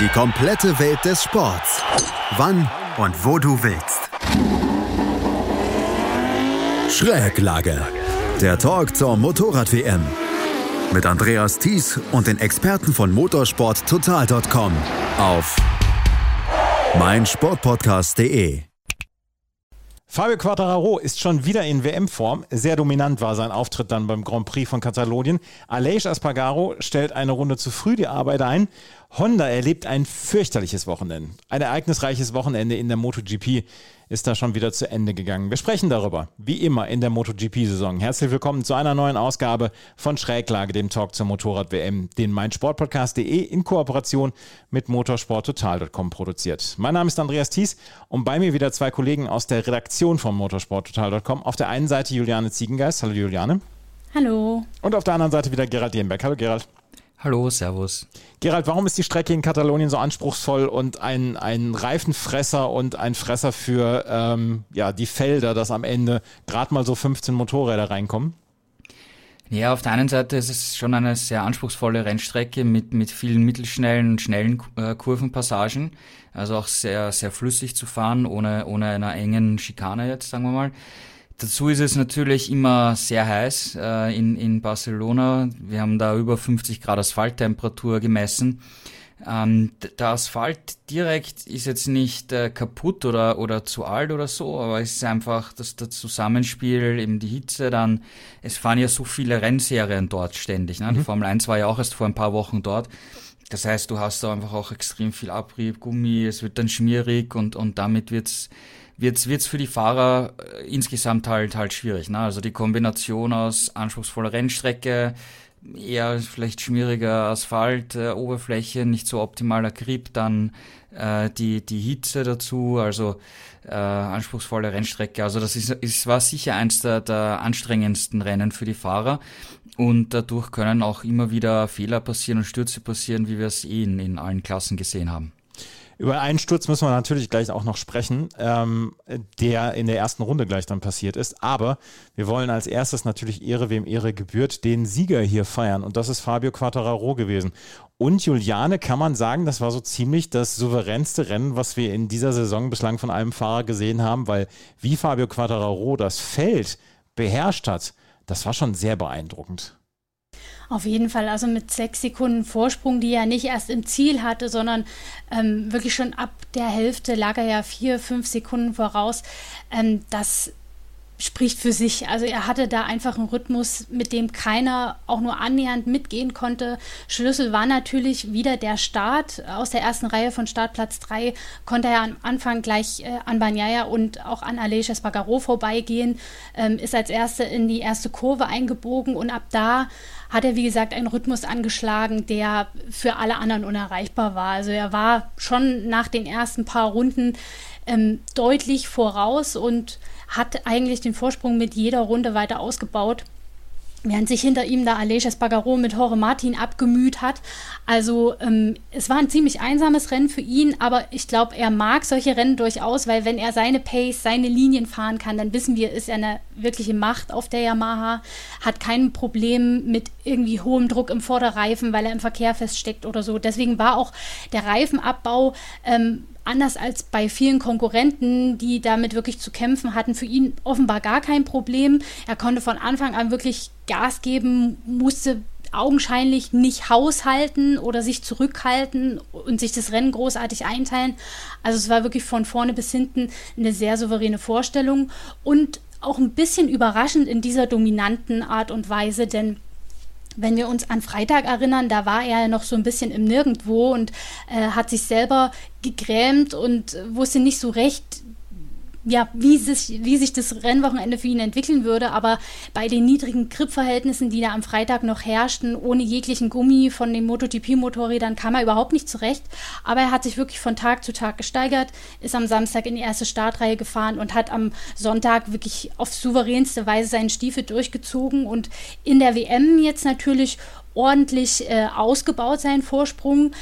Die komplette Welt des Sports. Wann und wo du willst. Schräglage. Der Talk zur Motorrad-WM. Mit Andreas Thies und den Experten von motorsporttotal.com auf meinsportpodcast.de. Fabio Quattararo ist schon wieder in WM-Form. Sehr dominant war sein Auftritt dann beim Grand Prix von Katalonien. Aleix Aspargaro stellt eine Runde zu früh die Arbeit ein. Honda erlebt ein fürchterliches Wochenende. Ein ereignisreiches Wochenende in der MotoGP ist da schon wieder zu Ende gegangen. Wir sprechen darüber, wie immer in der MotoGP-Saison. Herzlich willkommen zu einer neuen Ausgabe von Schräglage, dem Talk zur Motorrad-WM, den meinsportpodcast.de in Kooperation mit motorsporttotal.com produziert. Mein Name ist Andreas Thies und bei mir wieder zwei Kollegen aus der Redaktion von motorsporttotal.com. Auf der einen Seite Juliane Ziegengeist. Hallo Juliane. Hallo. Und auf der anderen Seite wieder Gerald Dienberg. Hallo Gerald. Hallo, Servus. Gerald, warum ist die Strecke in Katalonien so anspruchsvoll und ein, ein Reifenfresser und ein Fresser für ähm, ja, die Felder, dass am Ende gerade mal so 15 Motorräder reinkommen? Ja, auf der einen Seite ist es schon eine sehr anspruchsvolle Rennstrecke mit, mit vielen mittelschnellen und schnellen äh, Kurvenpassagen. Also auch sehr, sehr flüssig zu fahren, ohne, ohne einer engen Schikane jetzt, sagen wir mal. Dazu ist es natürlich immer sehr heiß äh, in, in Barcelona. Wir haben da über 50 Grad Asphalttemperatur gemessen. Ähm, der Asphalt direkt ist jetzt nicht äh, kaputt oder, oder zu alt oder so, aber es ist einfach das, das Zusammenspiel, eben die Hitze, dann, es fahren ja so viele Rennserien dort ständig. Ne? Mhm. Die Formel 1 war ja auch erst vor ein paar Wochen dort. Das heißt, du hast da einfach auch extrem viel Abrieb, Gummi, es wird dann schmierig und, und damit wird's wird's wird's für die Fahrer äh, insgesamt halt halt schwierig. Ne? Also die Kombination aus anspruchsvoller Rennstrecke, eher vielleicht schmieriger Asphalt, äh, Oberfläche, nicht so optimaler Grip, dann äh, die die Hitze dazu, also äh, anspruchsvolle Rennstrecke. Also das ist, ist war sicher eins der, der anstrengendsten Rennen für die Fahrer und dadurch können auch immer wieder Fehler passieren und Stürze passieren, wie wir es eh in, in allen Klassen gesehen haben. Über einen Sturz müssen wir natürlich gleich auch noch sprechen, ähm, der in der ersten Runde gleich dann passiert ist. Aber wir wollen als erstes natürlich Ehre, wem Ehre gebührt, den Sieger hier feiern. Und das ist Fabio Quattararo gewesen. Und Juliane, kann man sagen, das war so ziemlich das souveränste Rennen, was wir in dieser Saison bislang von einem Fahrer gesehen haben, weil wie Fabio Quattararo das Feld beherrscht hat, das war schon sehr beeindruckend. Auf jeden Fall, also mit sechs Sekunden Vorsprung, die er nicht erst im Ziel hatte, sondern ähm, wirklich schon ab der Hälfte lag er ja vier, fünf Sekunden voraus. Ähm, das spricht für sich. Also er hatte da einfach einen Rhythmus, mit dem keiner auch nur annähernd mitgehen konnte. Schlüssel war natürlich wieder der Start. Aus der ersten Reihe von Startplatz 3 konnte er am Anfang gleich äh, an Banyaya und auch an Aleix Espargaro vorbeigehen, ähm, ist als Erster in die erste Kurve eingebogen und ab da hat er, wie gesagt, einen Rhythmus angeschlagen, der für alle anderen unerreichbar war. Also er war schon nach den ersten paar Runden ähm, deutlich voraus und hat eigentlich den Vorsprung mit jeder Runde weiter ausgebaut während sich hinter ihm da Aleix Espargaro mit Jorge Martin abgemüht hat. Also ähm, es war ein ziemlich einsames Rennen für ihn, aber ich glaube, er mag solche Rennen durchaus, weil wenn er seine Pace, seine Linien fahren kann, dann wissen wir, ist er eine wirkliche Macht auf der Yamaha, hat kein Problem mit irgendwie hohem Druck im Vorderreifen, weil er im Verkehr feststeckt oder so. Deswegen war auch der Reifenabbau ähm, anders als bei vielen Konkurrenten, die damit wirklich zu kämpfen hatten, für ihn offenbar gar kein Problem. Er konnte von Anfang an wirklich Gas geben, musste augenscheinlich nicht haushalten oder sich zurückhalten und sich das Rennen großartig einteilen. Also es war wirklich von vorne bis hinten eine sehr souveräne Vorstellung und auch ein bisschen überraschend in dieser dominanten Art und Weise, denn wenn wir uns an Freitag erinnern, da war er noch so ein bisschen im Nirgendwo und äh, hat sich selber gegrämt und wusste nicht so recht, ja, wie sich, wie sich das Rennwochenende für ihn entwickeln würde. Aber bei den niedrigen Gripverhältnissen, die da am Freitag noch herrschten, ohne jeglichen Gummi von den MotoGP-Motorrädern, kam er überhaupt nicht zurecht. Aber er hat sich wirklich von Tag zu Tag gesteigert, ist am Samstag in die erste Startreihe gefahren und hat am Sonntag wirklich auf souveränste Weise seinen Stiefel durchgezogen und in der WM jetzt natürlich ordentlich äh, ausgebaut seinen Vorsprung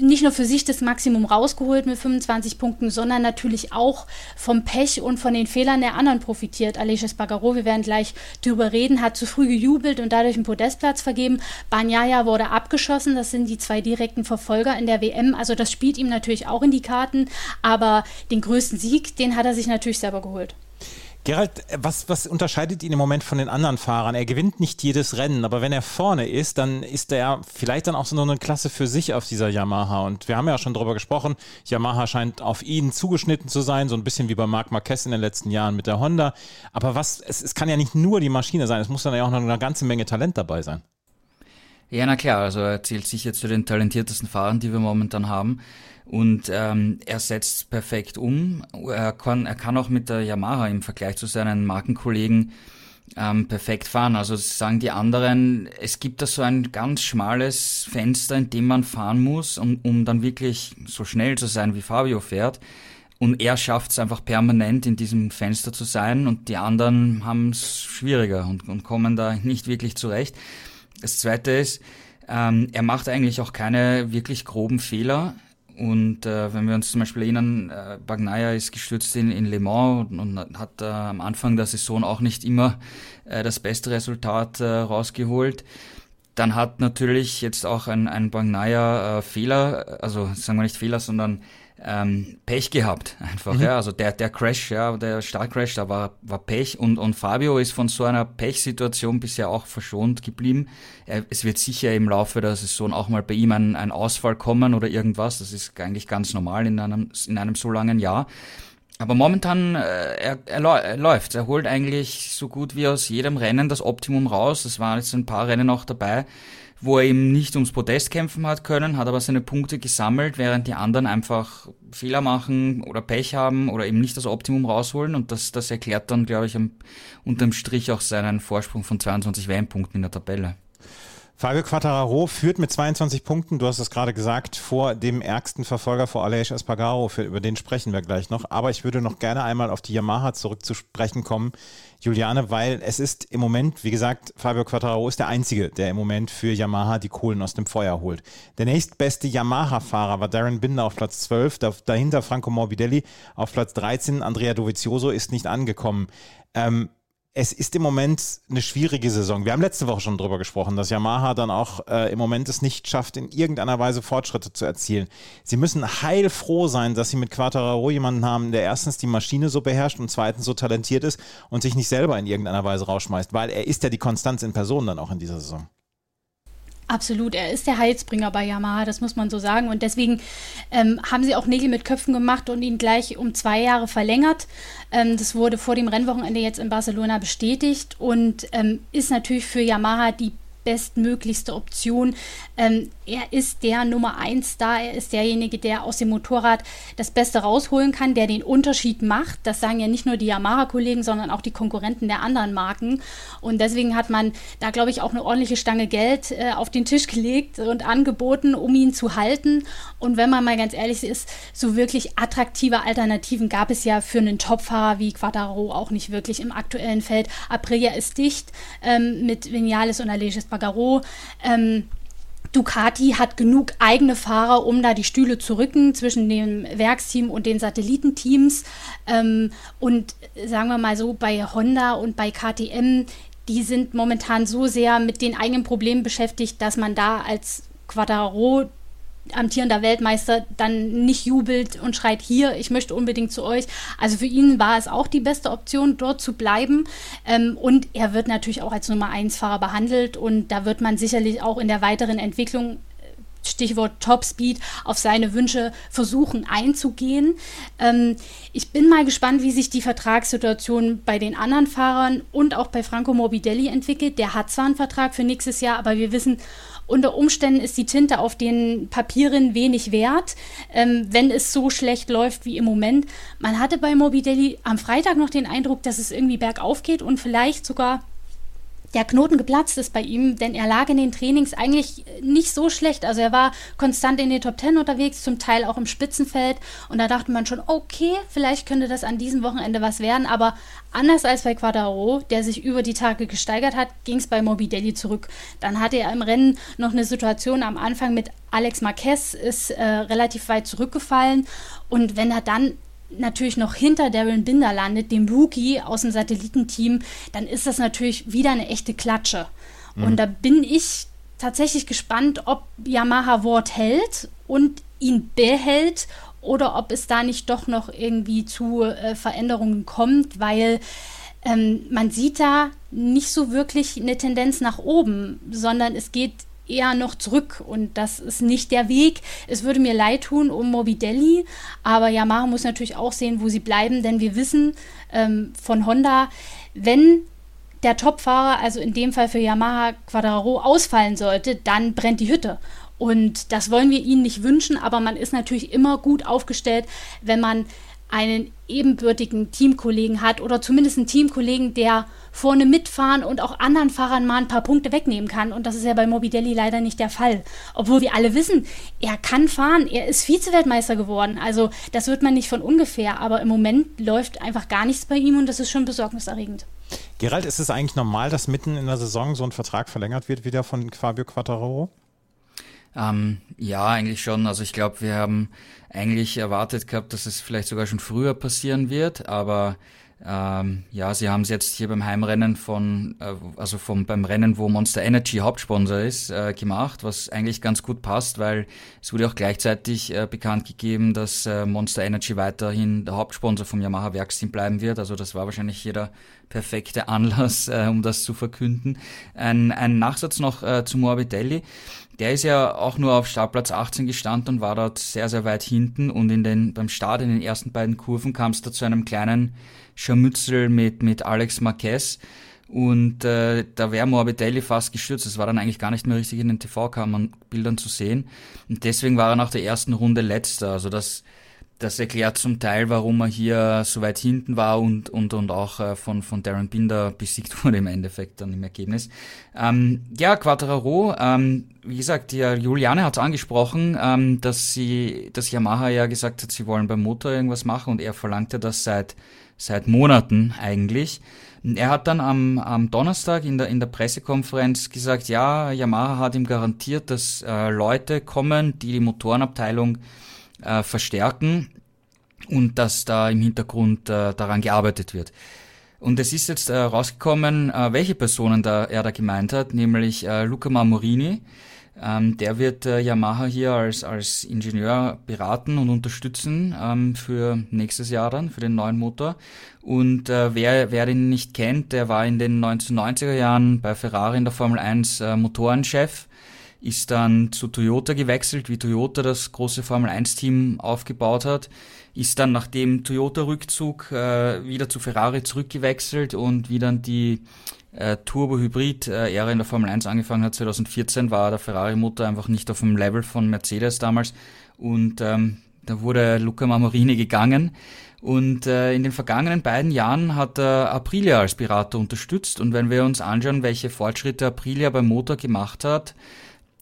nicht nur für sich das Maximum rausgeholt mit 25 Punkten, sondern natürlich auch vom Pech und von den Fehlern der anderen profitiert. Aleix Espargaro, wir werden gleich drüber reden, hat zu früh gejubelt und dadurch einen Podestplatz vergeben. Banyaya wurde abgeschossen, das sind die zwei direkten Verfolger in der WM. Also das spielt ihm natürlich auch in die Karten, aber den größten Sieg, den hat er sich natürlich selber geholt. Gerald, was, was unterscheidet ihn im Moment von den anderen Fahrern? Er gewinnt nicht jedes Rennen, aber wenn er vorne ist, dann ist er vielleicht dann auch so eine Klasse für sich auf dieser Yamaha. Und wir haben ja schon darüber gesprochen, Yamaha scheint auf ihn zugeschnitten zu sein, so ein bisschen wie bei Marc Marquez in den letzten Jahren mit der Honda. Aber was, es, es kann ja nicht nur die Maschine sein, es muss dann ja auch noch eine ganze Menge Talent dabei sein. Ja, na klar, also er zählt sicher zu den talentiertesten Fahrern, die wir momentan haben. Und ähm, er setzt perfekt um. Er kann, er kann auch mit der Yamaha im Vergleich zu seinen Markenkollegen ähm, perfekt fahren. Also sagen die anderen, es gibt da so ein ganz schmales Fenster, in dem man fahren muss, um, um dann wirklich so schnell zu sein, wie Fabio fährt. Und er schafft es einfach permanent in diesem Fenster zu sein und die anderen haben es schwieriger und, und kommen da nicht wirklich zurecht. Das Zweite ist, ähm, er macht eigentlich auch keine wirklich groben Fehler. Und äh, wenn wir uns zum Beispiel erinnern, äh, Bagnaia ist gestürzt in, in Le Mans und, und hat äh, am Anfang der Saison auch nicht immer äh, das beste Resultat äh, rausgeholt. Dann hat natürlich jetzt auch ein, ein Bagnaia äh, Fehler, also sagen wir nicht Fehler, sondern ähm, Pech gehabt einfach. Mhm. Ja. Also der, der Crash, ja, der Startcrash, da war, war Pech und, und Fabio ist von so einer Pechsituation bisher auch verschont geblieben. Er, es wird sicher im Laufe der Saison auch mal bei ihm ein, ein Ausfall kommen oder irgendwas. Das ist eigentlich ganz normal in einem, in einem so langen Jahr. Aber momentan, äh, er, er, er läuft. Er holt eigentlich so gut wie aus jedem Rennen das Optimum raus. Es waren jetzt ein paar Rennen auch dabei wo er eben nicht ums Podest kämpfen hat können, hat aber seine Punkte gesammelt, während die anderen einfach Fehler machen oder Pech haben oder eben nicht das Optimum rausholen und das, das erklärt dann, glaube ich, am, unterm Strich auch seinen Vorsprung von 22 WM-Punkten in der Tabelle. Fabio Quattararo führt mit 22 Punkten, du hast es gerade gesagt, vor dem ärgsten Verfolger vor Aleix Espargaro, über den sprechen wir gleich noch. Aber ich würde noch gerne einmal auf die Yamaha zurückzusprechen kommen, Juliane, weil es ist im Moment, wie gesagt, Fabio Quattararo ist der Einzige, der im Moment für Yamaha die Kohlen aus dem Feuer holt. Der nächstbeste Yamaha-Fahrer war Darren Binder auf Platz 12, dahinter Franco Morbidelli auf Platz 13, Andrea Dovizioso ist nicht angekommen. Ähm, es ist im Moment eine schwierige Saison. Wir haben letzte Woche schon darüber gesprochen, dass Yamaha dann auch äh, im Moment es nicht schafft, in irgendeiner Weise Fortschritte zu erzielen. Sie müssen heilfroh sein, dass sie mit Quattararo jemanden haben, der erstens die Maschine so beherrscht und zweitens so talentiert ist und sich nicht selber in irgendeiner Weise rausschmeißt, weil er ist ja die Konstanz in Person dann auch in dieser Saison. Absolut, er ist der Heilsbringer bei Yamaha, das muss man so sagen. Und deswegen ähm, haben sie auch Nägel mit Köpfen gemacht und ihn gleich um zwei Jahre verlängert. Ähm, das wurde vor dem Rennwochenende jetzt in Barcelona bestätigt und ähm, ist natürlich für Yamaha die bestmöglichste Option. Ähm, er ist der Nummer eins da. Er ist derjenige, der aus dem Motorrad das Beste rausholen kann, der den Unterschied macht. Das sagen ja nicht nur die Yamaha-Kollegen, sondern auch die Konkurrenten der anderen Marken. Und deswegen hat man da, glaube ich, auch eine ordentliche Stange Geld äh, auf den Tisch gelegt und angeboten, um ihn zu halten. Und wenn man mal ganz ehrlich ist, so wirklich attraktive Alternativen gab es ja für einen Topfahrer wie Quadraro auch nicht wirklich im aktuellen Feld. Aprilia ist dicht ähm, mit Vinales und Aleix. Ähm, Ducati hat genug eigene Fahrer, um da die Stühle zu rücken zwischen dem Werksteam und den Satellitenteams. Ähm, und sagen wir mal so, bei Honda und bei KTM, die sind momentan so sehr mit den eigenen Problemen beschäftigt, dass man da als Quadraro amtierender Weltmeister dann nicht jubelt und schreit hier, ich möchte unbedingt zu euch. Also für ihn war es auch die beste Option, dort zu bleiben. Ähm, und er wird natürlich auch als Nummer 1 Fahrer behandelt und da wird man sicherlich auch in der weiteren Entwicklung äh, Stichwort Topspeed, auf seine Wünsche versuchen einzugehen. Ähm, ich bin mal gespannt, wie sich die Vertragssituation bei den anderen Fahrern und auch bei Franco Morbidelli entwickelt. Der hat zwar einen Vertrag für nächstes Jahr, aber wir wissen, unter Umständen ist die Tinte auf den Papieren wenig wert, ähm, wenn es so schlecht läuft wie im Moment. Man hatte bei Morbidelli am Freitag noch den Eindruck, dass es irgendwie bergauf geht und vielleicht sogar der Knoten geplatzt ist bei ihm, denn er lag in den Trainings eigentlich nicht so schlecht. Also er war konstant in den Top Ten unterwegs, zum Teil auch im Spitzenfeld. Und da dachte man schon, okay, vielleicht könnte das an diesem Wochenende was werden. Aber anders als bei Quadraro, der sich über die Tage gesteigert hat, ging es bei Morbidelli zurück. Dann hatte er im Rennen noch eine Situation am Anfang mit Alex Marquez ist äh, relativ weit zurückgefallen. Und wenn er dann natürlich noch hinter Darren Binder landet, dem Rookie aus dem Satellitenteam, dann ist das natürlich wieder eine echte Klatsche. Mhm. Und da bin ich tatsächlich gespannt, ob Yamaha Wort hält und ihn behält oder ob es da nicht doch noch irgendwie zu äh, Veränderungen kommt, weil ähm, man sieht da nicht so wirklich eine Tendenz nach oben, sondern es geht eher noch zurück und das ist nicht der Weg. Es würde mir leid tun um Morbidelli, aber Yamaha muss natürlich auch sehen, wo sie bleiben, denn wir wissen ähm, von Honda, wenn der Topfahrer, also in dem Fall für Yamaha Quadraro, ausfallen sollte, dann brennt die Hütte. Und das wollen wir ihnen nicht wünschen, aber man ist natürlich immer gut aufgestellt, wenn man einen ebenbürtigen Teamkollegen hat oder zumindest einen Teamkollegen, der vorne mitfahren und auch anderen Fahrern mal ein paar Punkte wegnehmen kann. Und das ist ja bei Mobidelli leider nicht der Fall. Obwohl wir alle wissen, er kann fahren, er ist Vize-Weltmeister geworden. Also das wird man nicht von ungefähr, aber im Moment läuft einfach gar nichts bei ihm und das ist schon besorgniserregend. Gerald, ist es eigentlich normal, dass mitten in der Saison so ein Vertrag verlängert wird, wieder von Fabio Quattararo? Ähm, ja, eigentlich schon. Also ich glaube, wir haben eigentlich erwartet gehabt, dass es vielleicht sogar schon früher passieren wird, aber ähm, ja, sie haben es jetzt hier beim Heimrennen von, äh, also vom, beim Rennen, wo Monster Energy Hauptsponsor ist, äh, gemacht, was eigentlich ganz gut passt, weil es wurde auch gleichzeitig äh, bekannt gegeben, dass äh, Monster Energy weiterhin der Hauptsponsor vom Yamaha Werksteam bleiben wird. Also das war wahrscheinlich hier der perfekte Anlass, äh, um das zu verkünden. Ein, ein Nachsatz noch äh, zu Morbidelli. Der ist ja auch nur auf Startplatz 18 gestanden und war dort sehr, sehr weit hinten und in den, beim Start in den ersten beiden Kurven kam es da zu einem kleinen Scharmützel mit, mit Alex Marquez. Und äh, da wäre Morbidelli fast gestürzt. Das war dann eigentlich gar nicht mehr richtig in den TV-Bildern zu sehen. Und deswegen war er nach der ersten Runde letzter. Also das, das erklärt zum Teil, warum er hier so weit hinten war und, und, und auch äh, von, von Darren Binder besiegt wurde im Endeffekt dann im Ergebnis. Ähm, ja, Quattraro, ähm, wie gesagt, die Juliane hat es angesprochen, ähm, dass sie, dass Yamaha ja gesagt hat, sie wollen beim Motor irgendwas machen und er verlangte das seit seit Monaten eigentlich. Er hat dann am, am Donnerstag in der, in der Pressekonferenz gesagt, ja, Yamaha hat ihm garantiert, dass äh, Leute kommen, die die Motorenabteilung äh, verstärken und dass da im Hintergrund äh, daran gearbeitet wird. Und es ist jetzt äh, rausgekommen, äh, welche Personen da er da gemeint hat, nämlich äh, Luca Marmorini, ähm, der wird äh, Yamaha hier als, als Ingenieur beraten und unterstützen ähm, für nächstes Jahr dann, für den neuen Motor. Und äh, wer, wer den nicht kennt, der war in den 1990er Jahren bei Ferrari in der Formel 1 äh, Motorenchef, ist dann zu Toyota gewechselt, wie Toyota das große Formel 1 Team aufgebaut hat, ist dann nach dem Toyota-Rückzug äh, wieder zu Ferrari zurückgewechselt und wie dann die äh, Turbo-Hybrid-Ära in der Formel 1 angefangen hat, 2014, war der Ferrari-Motor einfach nicht auf dem Level von Mercedes damals. Und ähm, da wurde Luca Marmorini gegangen. Und äh, in den vergangenen beiden Jahren hat er Aprilia als Berater unterstützt. Und wenn wir uns anschauen, welche Fortschritte Aprilia beim Motor gemacht hat,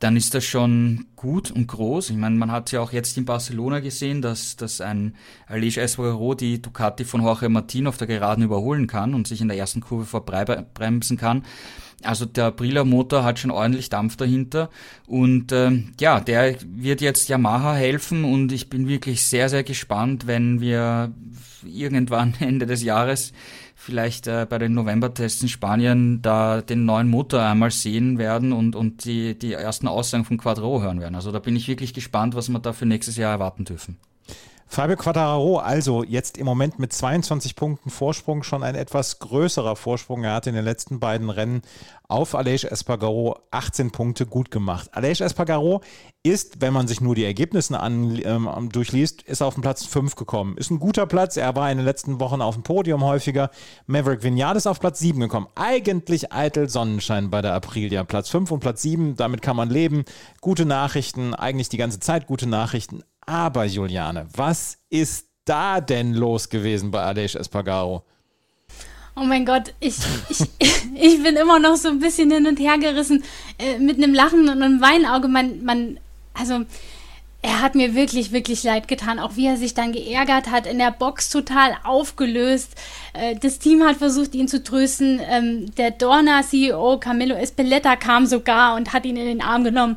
dann ist das schon gut und groß. Ich meine, man hat ja auch jetzt in Barcelona gesehen, dass, dass ein Aleix Espargaro die Ducati von Jorge Martin auf der Geraden überholen kann und sich in der ersten Kurve vorbremsen kann. Also der Aprilia Motor hat schon ordentlich Dampf dahinter und äh, ja, der wird jetzt Yamaha helfen und ich bin wirklich sehr, sehr gespannt, wenn wir irgendwann Ende des Jahres vielleicht äh, bei den Novembertests in Spanien da den neuen Motor einmal sehen werden und, und die, die ersten Aussagen von Quadro hören werden. Also da bin ich wirklich gespannt, was wir da für nächstes Jahr erwarten dürfen. Fabio Quattararo, also jetzt im Moment mit 22 Punkten Vorsprung schon ein etwas größerer Vorsprung. Er hat in den letzten beiden Rennen auf Aleix Espargaro 18 Punkte gut gemacht. Aleix Espargaro ist, wenn man sich nur die Ergebnisse an, ähm, durchliest, ist auf den Platz 5 gekommen. Ist ein guter Platz. Er war in den letzten Wochen auf dem Podium häufiger. Maverick Vignard ist auf Platz 7 gekommen. Eigentlich eitel Sonnenschein bei der Aprilia. Platz 5 und Platz 7, damit kann man leben. Gute Nachrichten, eigentlich die ganze Zeit gute Nachrichten. Aber Juliane, was ist da denn los gewesen bei Aleix Espargaro? Oh mein Gott, ich, ich, ich bin immer noch so ein bisschen hin und her gerissen äh, mit einem Lachen und einem Weinauge. Man, man, also er hat mir wirklich, wirklich leid getan, auch wie er sich dann geärgert hat, in der Box total aufgelöst. Äh, das Team hat versucht, ihn zu trösten. Ähm, der Dorna-CEO Camillo Espeleta kam sogar und hat ihn in den Arm genommen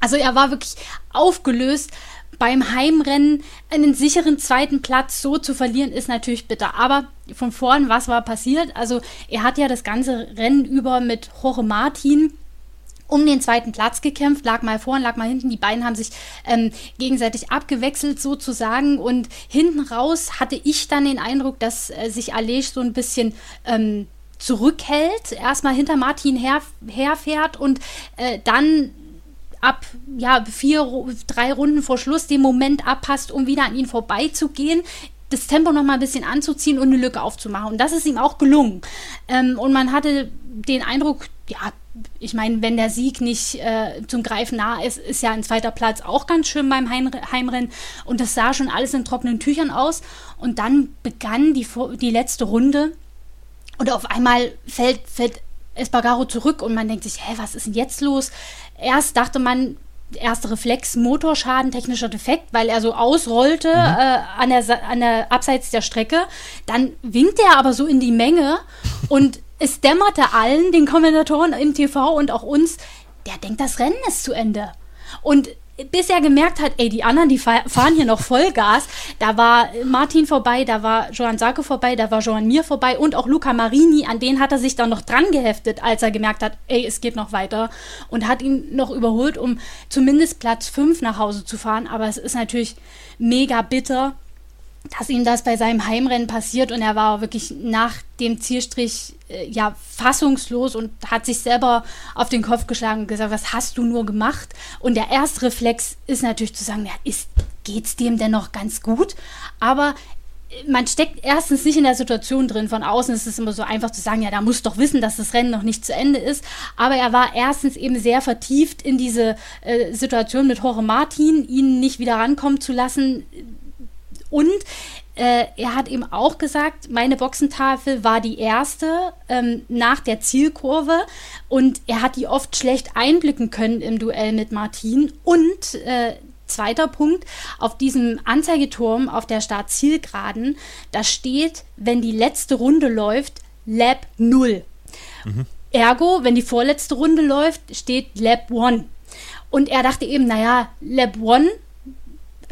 Also er war wirklich aufgelöst. Beim Heimrennen einen sicheren zweiten Platz so zu verlieren, ist natürlich bitter. Aber von vorn, was war passiert? Also er hat ja das ganze Rennen über mit Jorge Martin um den zweiten Platz gekämpft, lag mal vorn, lag mal hinten. Die beiden haben sich ähm, gegenseitig abgewechselt sozusagen und hinten raus hatte ich dann den Eindruck, dass äh, sich Alej so ein bisschen ähm, zurückhält, erstmal hinter Martin her, herfährt und äh, dann ab ja vier drei Runden vor Schluss den Moment abpasst, um wieder an ihn vorbeizugehen das Tempo noch mal ein bisschen anzuziehen und eine Lücke aufzumachen. Und das ist ihm auch gelungen. Ähm, und man hatte den Eindruck, ja, ich meine, wenn der Sieg nicht äh, zum Greifen nah ist, ist ja ein zweiter Platz auch ganz schön beim Heim Heimrennen. Und das sah schon alles in trockenen Tüchern aus. Und dann begann die, die letzte Runde. Und auf einmal fällt, fällt Espargaro zurück und man denkt sich, hä, was ist denn jetzt los? Erst dachte man, erster Reflex, Motorschaden, technischer Defekt, weil er so ausrollte mhm. äh, an, der, an der abseits der Strecke. Dann winkt er aber so in die Menge und es dämmerte allen, den Kommentatoren im TV und auch uns, der denkt, das Rennen ist zu Ende. Und bis er gemerkt hat, ey, die anderen, die fahren hier noch Vollgas. Da war Martin vorbei, da war Joan Sarko vorbei, da war Joan Mir vorbei und auch Luca Marini, an den hat er sich dann noch dran geheftet, als er gemerkt hat, ey, es geht noch weiter und hat ihn noch überholt, um zumindest Platz 5 nach Hause zu fahren. Aber es ist natürlich mega bitter, dass ihm das bei seinem Heimrennen passiert und er war wirklich nach dem Zielstrich äh, ja fassungslos und hat sich selber auf den Kopf geschlagen und gesagt, was hast du nur gemacht? Und der erste Reflex ist natürlich zu sagen, ja, ist geht's dem denn noch ganz gut? Aber äh, man steckt erstens nicht in der Situation drin. Von außen ist es immer so einfach zu sagen, ja, da muss doch wissen, dass das Rennen noch nicht zu Ende ist. Aber er war erstens eben sehr vertieft in diese äh, Situation mit Jorge Martin, ihn nicht wieder rankommen zu lassen und äh, er hat eben auch gesagt, meine Boxentafel war die erste ähm, nach der Zielkurve und er hat die oft schlecht einblicken können im Duell mit Martin. Und äh, zweiter Punkt, auf diesem Anzeigeturm auf der Start-Zielgeraden, da steht, wenn die letzte Runde läuft, Lab 0. Mhm. Ergo, wenn die vorletzte Runde läuft, steht Lab 1. Und er dachte eben, naja, Lab 1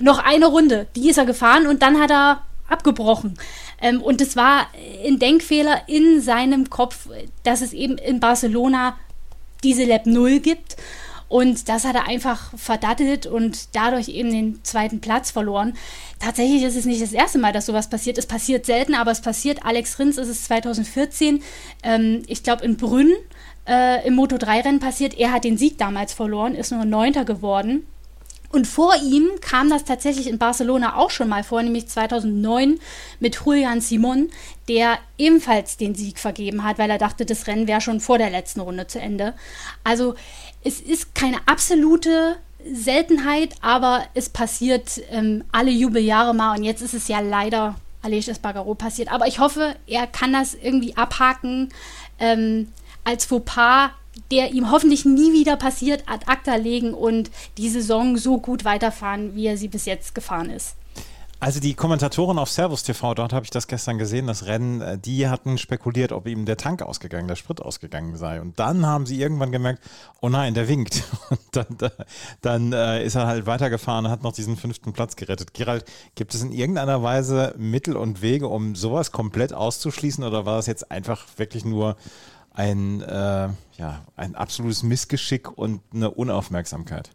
noch eine Runde, die ist er gefahren und dann hat er abgebrochen. Ähm, und es war ein Denkfehler in seinem Kopf, dass es eben in Barcelona diese Lab 0 gibt. Und das hat er einfach verdattelt und dadurch eben den zweiten Platz verloren. Tatsächlich ist es nicht das erste Mal, dass sowas passiert. Es passiert selten, aber es passiert. Alex Rins ist es 2014, ähm, ich glaube in Brünn, äh, im Moto3-Rennen passiert. Er hat den Sieg damals verloren, ist nur Neunter geworden. Und vor ihm kam das tatsächlich in Barcelona auch schon mal vor, nämlich 2009 mit Julian Simon, der ebenfalls den Sieg vergeben hat, weil er dachte, das Rennen wäre schon vor der letzten Runde zu Ende. Also es ist keine absolute Seltenheit, aber es passiert ähm, alle Jubeljahre mal und jetzt ist es ja leider Aleix Espargaro passiert. Aber ich hoffe, er kann das irgendwie abhaken ähm, als Fauxpas der ihm hoffentlich nie wieder passiert, ad acta legen und die Saison so gut weiterfahren, wie er sie bis jetzt gefahren ist. Also die Kommentatoren auf Servus TV, dort habe ich das gestern gesehen, das Rennen, äh, die hatten spekuliert, ob ihm der Tank ausgegangen, der Sprit ausgegangen sei. Und dann haben sie irgendwann gemerkt, oh nein, der winkt. Und dann, dann äh, ist er halt weitergefahren und hat noch diesen fünften Platz gerettet. Gerald, gibt es in irgendeiner Weise Mittel und Wege, um sowas komplett auszuschließen oder war das jetzt einfach wirklich nur ein, äh, ja, ein absolutes Missgeschick und eine Unaufmerksamkeit.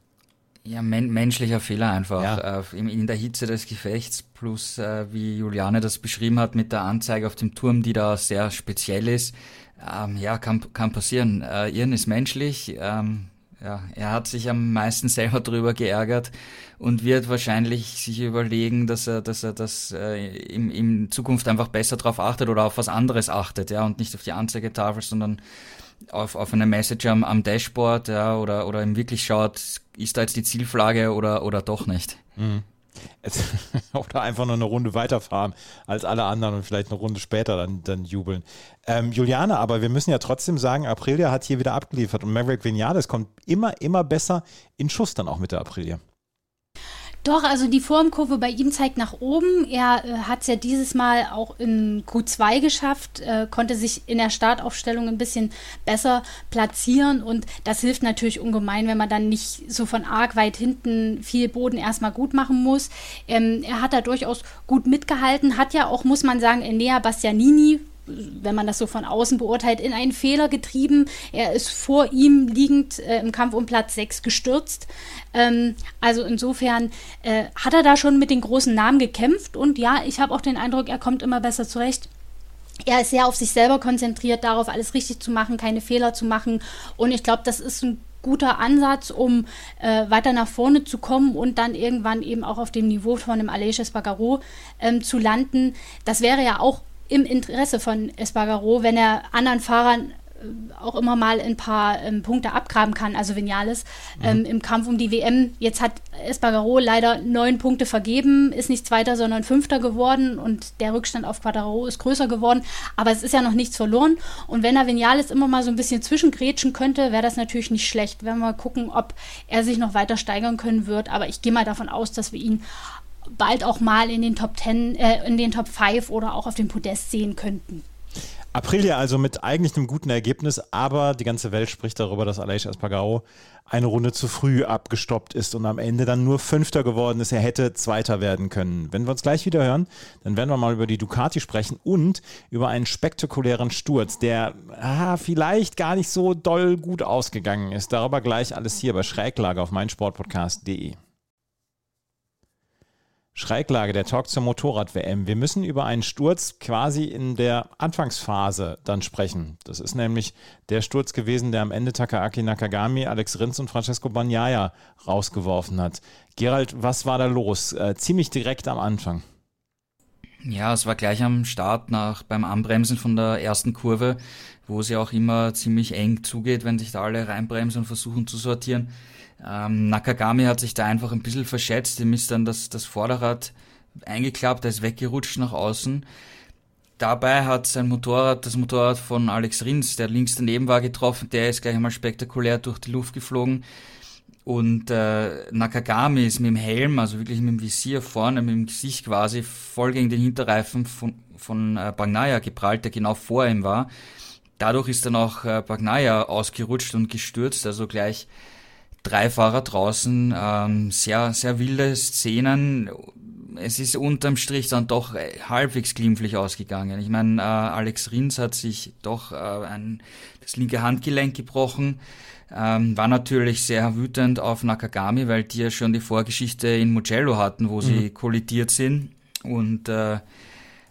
Ja, men menschlicher Fehler einfach. Ja. Äh, in, in, der Hitze des Gefechts, plus äh, wie Juliane das beschrieben hat mit der Anzeige auf dem Turm, die da sehr speziell ist. Ähm, ja, kann, kann passieren. Äh, Irren ist menschlich. Ähm, ja, er hat sich am meisten selber drüber geärgert und wird wahrscheinlich sich überlegen, dass er, dass er das äh, in, in Zukunft einfach besser darauf achtet oder auf was anderes achtet, ja, und nicht auf die Anzeigetafel, sondern auf, auf eine Message am, am Dashboard, ja, oder, oder ihm wirklich schaut, ist da jetzt die Zielflagge oder, oder doch nicht. Mhm. oder einfach nur eine Runde weiterfahren als alle anderen und vielleicht eine Runde später dann, dann jubeln. Ähm, Juliane, aber wir müssen ja trotzdem sagen, Aprilia hat hier wieder abgeliefert und Maverick Vinales kommt immer, immer besser in Schuss dann auch mit der Aprilia. Doch, also die Formkurve bei ihm zeigt nach oben. Er äh, hat es ja dieses Mal auch in Q2 geschafft, äh, konnte sich in der Startaufstellung ein bisschen besser platzieren und das hilft natürlich ungemein, wenn man dann nicht so von arg weit hinten viel Boden erstmal gut machen muss. Ähm, er hat da durchaus gut mitgehalten, hat ja auch, muss man sagen, Enea Bastianini wenn man das so von außen beurteilt, in einen Fehler getrieben. Er ist vor ihm liegend äh, im Kampf um Platz 6 gestürzt. Ähm, also insofern äh, hat er da schon mit den großen Namen gekämpft und ja, ich habe auch den Eindruck, er kommt immer besser zurecht. Er ist sehr auf sich selber konzentriert, darauf alles richtig zu machen, keine Fehler zu machen. Und ich glaube, das ist ein guter Ansatz, um äh, weiter nach vorne zu kommen und dann irgendwann eben auch auf dem Niveau von dem Aleix Espargaro ähm, zu landen. Das wäre ja auch im Interesse von Espargaro, wenn er anderen Fahrern auch immer mal ein paar ähm, Punkte abgraben kann, also Vinales, mhm. ähm, im Kampf um die WM. Jetzt hat Espargaro leider neun Punkte vergeben, ist nicht Zweiter, sondern Fünfter geworden und der Rückstand auf Quadraro ist größer geworden, aber es ist ja noch nichts verloren und wenn er Vinales immer mal so ein bisschen zwischengrätschen könnte, wäre das natürlich nicht schlecht. Werden wir mal gucken, ob er sich noch weiter steigern können wird, aber ich gehe mal davon aus, dass wir ihn bald auch mal in den Top 10, äh, in den Top 5 oder auch auf dem Podest sehen könnten. Aprilia also mit eigentlich einem guten Ergebnis, aber die ganze Welt spricht darüber, dass Aleix Espargaro eine Runde zu früh abgestoppt ist und am Ende dann nur Fünfter geworden ist. Er hätte Zweiter werden können. Wenn wir uns gleich wieder hören, dann werden wir mal über die Ducati sprechen und über einen spektakulären Sturz, der ah, vielleicht gar nicht so doll gut ausgegangen ist. Darüber gleich alles hier bei Schräglage auf meinsportpodcast.de. Schräglage, der Talk zur Motorrad-WM. Wir müssen über einen Sturz quasi in der Anfangsphase dann sprechen. Das ist nämlich der Sturz gewesen, der am Ende Takaaki Nakagami, Alex Rins und Francesco Bagnaia rausgeworfen hat. Gerald, was war da los? Äh, ziemlich direkt am Anfang. Ja, es war gleich am Start nach beim Anbremsen von der ersten Kurve, wo es ja auch immer ziemlich eng zugeht, wenn sich da alle reinbremsen und versuchen zu sortieren. Ähm, Nakagami hat sich da einfach ein bisschen verschätzt, ihm ist dann das, das Vorderrad eingeklappt, er ist weggerutscht nach außen. Dabei hat sein Motorrad, das Motorrad von Alex Rins, der links daneben war, getroffen, der ist gleich einmal spektakulär durch die Luft geflogen. Und äh, Nakagami ist mit dem Helm, also wirklich mit dem Visier vorne, mit dem Gesicht quasi, voll gegen den Hinterreifen von, von äh, Bagnaia geprallt, der genau vor ihm war. Dadurch ist dann auch äh, Bagnaia ausgerutscht und gestürzt, also gleich drei Fahrer draußen, ähm, sehr, sehr wilde Szenen. Es ist unterm Strich dann doch äh, halbwegs glimpflich ausgegangen. Ich meine, äh, Alex Rins hat sich doch äh, ein, das linke Handgelenk gebrochen. Ähm, war natürlich sehr wütend auf Nakagami, weil die ja schon die Vorgeschichte in Mugello hatten, wo mhm. sie kollidiert sind. Und äh,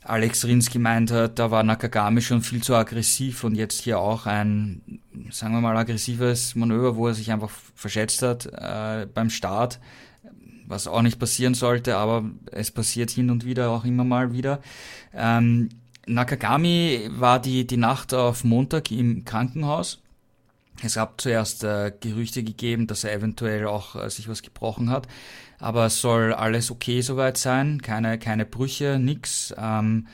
Alex Rins gemeint hat, da war Nakagami schon viel zu aggressiv und jetzt hier auch ein, sagen wir mal, aggressives Manöver, wo er sich einfach verschätzt hat äh, beim Start, was auch nicht passieren sollte, aber es passiert hin und wieder auch immer mal wieder. Ähm, Nakagami war die, die Nacht auf Montag im Krankenhaus. Es gab zuerst äh, Gerüchte gegeben, dass er eventuell auch äh, sich was gebrochen hat. Aber es soll alles okay soweit sein, keine, keine Brüche, nix. Ähm,